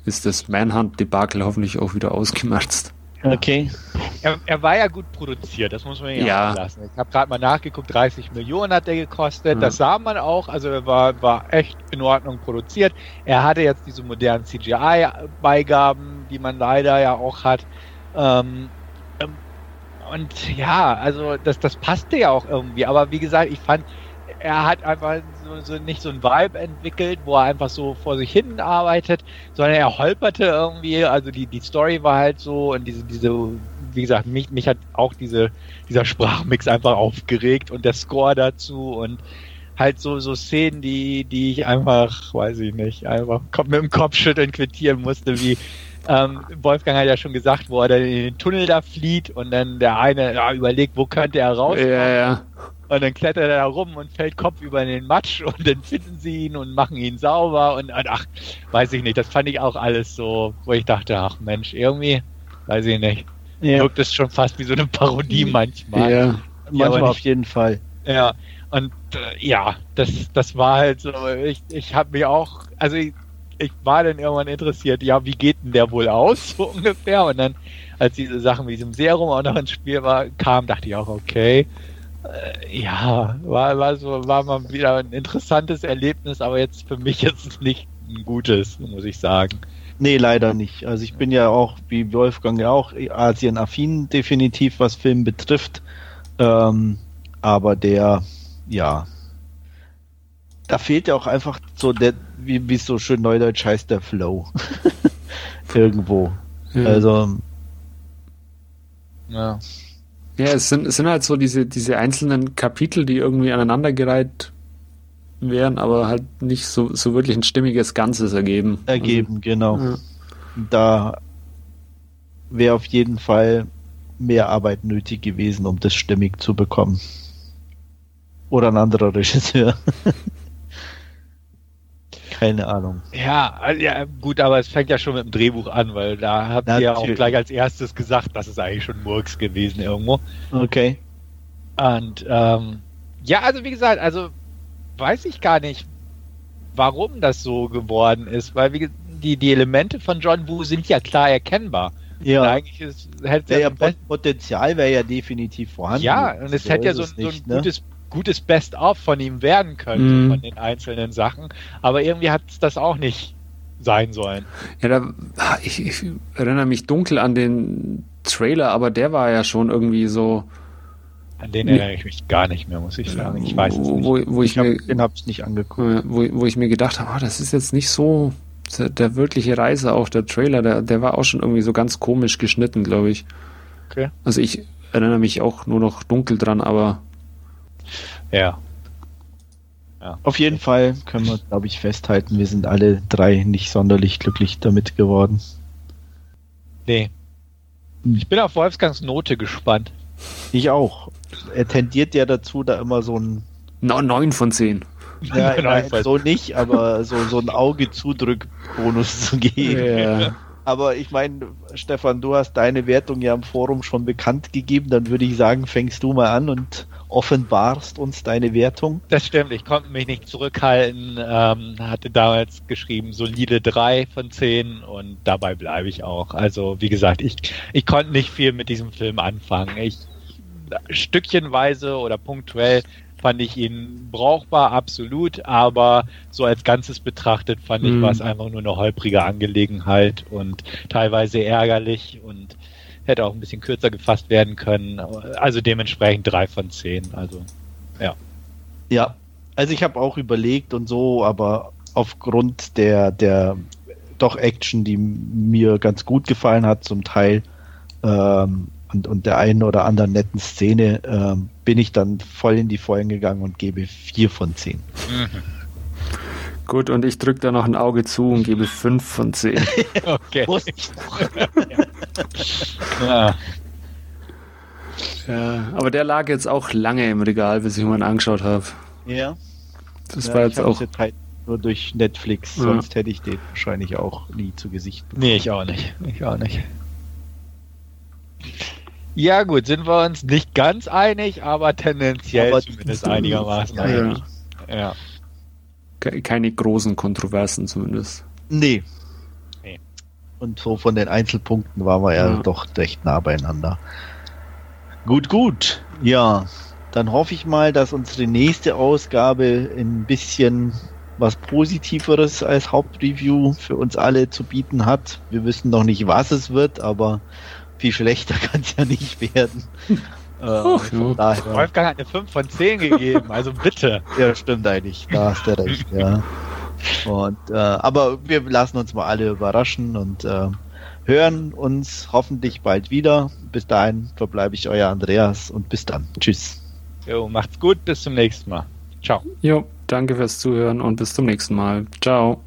ist das Manhunt-Debakel hoffentlich auch wieder ausgemerzt. Okay. Er, er war ja gut produziert, das muss man ja, Ja. auch lassen. Ich habe gerade mal nachgeguckt, 30 Millionen hat der gekostet. Ja. Das sah man auch, also er war, war echt in Ordnung produziert. Er hatte jetzt diese modernen CGI-Beigaben, die man leider ja auch hat. Ähm, und ja, also das, das passte ja auch irgendwie. Aber wie gesagt, ich fand, er hat einfach so, so nicht so ein Vibe entwickelt, wo er einfach so vor sich hin arbeitet, sondern er holperte irgendwie. Also die, die Story war halt so und diese, diese, wie gesagt, mich, mich hat auch diese, dieser Sprachmix einfach aufgeregt und der Score dazu und halt so, so Szenen, die, die ich einfach, weiß ich nicht, einfach mit dem Kopfschütteln quittieren musste, wie ähm, Wolfgang hat ja schon gesagt, wo er dann in den Tunnel da flieht und dann der eine ja, überlegt, wo könnte er raus Ja, ja. und dann klettert er da rum und fällt Kopf über den Matsch <laughs> und dann finden sie ihn und machen ihn sauber und, und ach, weiß ich nicht, das fand ich auch alles so, wo ich dachte, ach Mensch, irgendwie, weiß ich nicht, Ja, wirkt es schon fast wie so eine Parodie manchmal. ja. manchmal auf jeden Fall. Ja, und äh, ja, das, das war halt so, ich, ich habe mir auch, also ich, ich war dann irgendwann interessiert, ja, wie geht denn der wohl aus, <laughs> so ungefähr. Und dann, als diese Sachen mit diesem Serum auch noch ins Spiel war, kam, dachte ich auch, okay. Äh, ja, war, war so, war mal wieder ein interessantes Erlebnis, aber jetzt für mich es nicht ein gutes, muss ich sagen. Nee, leider nicht. Also ich bin ja auch, wie Wolfgang ja auch, Asien-affin definitiv, was Film betrifft. Ähm, aber der, ja, da fehlt ja auch einfach so der, wie es so schön neudeutsch heißt, der Flow. <laughs> Irgendwo. ja. Also, Ja. Ja, es sind, es sind halt so diese, diese einzelnen Kapitel, die irgendwie aneinandergereiht wären, aber halt nicht so, so wirklich ein stimmiges Ganzes ergeben. ergeben, genau. Also, ja. Da wäre auf jeden Fall mehr Arbeit nötig gewesen, um das stimmig zu bekommen. Oder ein anderer Regisseur. <laughs> Keine Ahnung. Ja, also, ja, gut, aber es fängt ja schon mit dem Drehbuch an, weil da habt ihr ja auch Natürlich. gleich als erstes gesagt, das ist eigentlich schon Murks gewesen irgendwo. Okay. Und ähm, ja, also wie gesagt, also weiß ich gar nicht, warum das so geworden ist, weil wie, die, die Elemente von John Woo sind ja klar erkennbar. Und Ja, eigentlich ist, hätte ja, ja so ein Pot- Potenzial wäre ja definitiv vorhanden. ja, und es hätte ja so, es so ein nicht, ne? Gutes, Best-of von ihm werden können, Mhm. von den einzelnen Sachen. Aber irgendwie hat es das auch nicht sein sollen. Ja, da, ich, ich erinnere mich dunkel an den Trailer, aber der war ja schon irgendwie so, An den erinnere ich mich gar nicht mehr, muss ich sagen. Ich weiß es wo, nicht. wo, wo ich, Ich hab, mir, den habe ich nicht angeguckt. wo, wo ich mir gedacht habe, ah, das ist jetzt nicht so der, der wirkliche Reise, auch der Trailer, der, der war auch schon irgendwie so ganz komisch geschnitten, glaube ich. Okay. Also ich erinnere mich auch nur noch dunkel dran, aber Ja. Auf jeden Fall können wir, glaube ich, festhalten, wir sind alle drei nicht sonderlich glücklich damit geworden. Nee. Ich bin auf Wolfgangs Note gespannt. Ich auch. Er tendiert ja dazu, da immer so ein, no, neun von zehn. ja, <laughs> Nein, so nicht, aber so, so ein Auge-Zudrück-Bonus zu geben. Ja. <laughs> Aber ich meine, Stefan, du hast deine Wertung ja im Forum schon bekannt gegeben. Dann würde ich sagen, fängst du mal an und offenbarst uns deine Wertung. Das stimmt, ich konnte mich nicht zurückhalten. Ähm, hatte damals geschrieben, solide 3 von 10 und dabei bleibe ich auch. Also, wie gesagt, ich, ich konnte nicht viel mit diesem Film anfangen. Ich stückchenweise oder punktuell fand ich ihn brauchbar, absolut, aber so als Ganzes betrachtet fand ich, Mhm. war es einfach nur eine holprige Angelegenheit und teilweise ärgerlich und hätte auch ein bisschen kürzer gefasst werden können. Also dementsprechend drei von zehn. Also Ja, also ich habe auch überlegt und so, aber aufgrund der, der doch Action, die mir ganz gut gefallen hat, zum Teil, ähm, und, und der einen oder anderen netten Szene, ähm, bin ich dann voll in die Vollen gegangen und gebe vier von zehn. Gut, und ich drücke da noch ein Auge zu und gebe 5 von 10. <laughs> okay. Ich. <laughs> Ja. ja, aber der lag jetzt auch lange im Regal, bis ich ihn mal angeschaut habe. Ja. Das ja, war jetzt auch. jetzt halt nur durch Netflix, Ja. sonst hätte ich den wahrscheinlich auch nie zu Gesicht bekommen. Nee, ich auch nicht. Ich auch nicht. Ja gut, sind wir uns nicht ganz einig, aber tendenziell Aber zumindest einigermaßen ja, einig. Ja. Ke- Keine großen Kontroversen zumindest. Nee. Nee. Und so von den Einzelpunkten waren wir ja, Ja. doch recht nah beieinander. Gut, gut. Ja, dann hoffe ich mal, dass unsere nächste Ausgabe ein bisschen was Positiveres als Hauptreview für uns alle zu bieten hat. Wir wissen noch nicht, was es wird, aber viel schlechter <laughs> kann es ja nicht werden. <laughs> Äh, ja. daher, Wolfgang hat eine 5 von 10 gegeben, also bitte. ja, stimmt eigentlich. Da hast du recht, ja. Und, äh, aber wir lassen uns mal alle überraschen und äh, hören uns hoffentlich bald wieder. Bis dahin verbleibe ich euer Andreas und bis dann. Tschüss. Jo, macht's gut, bis zum nächsten Mal. Ciao. Jo, danke fürs Zuhören und bis zum nächsten Mal. Ciao.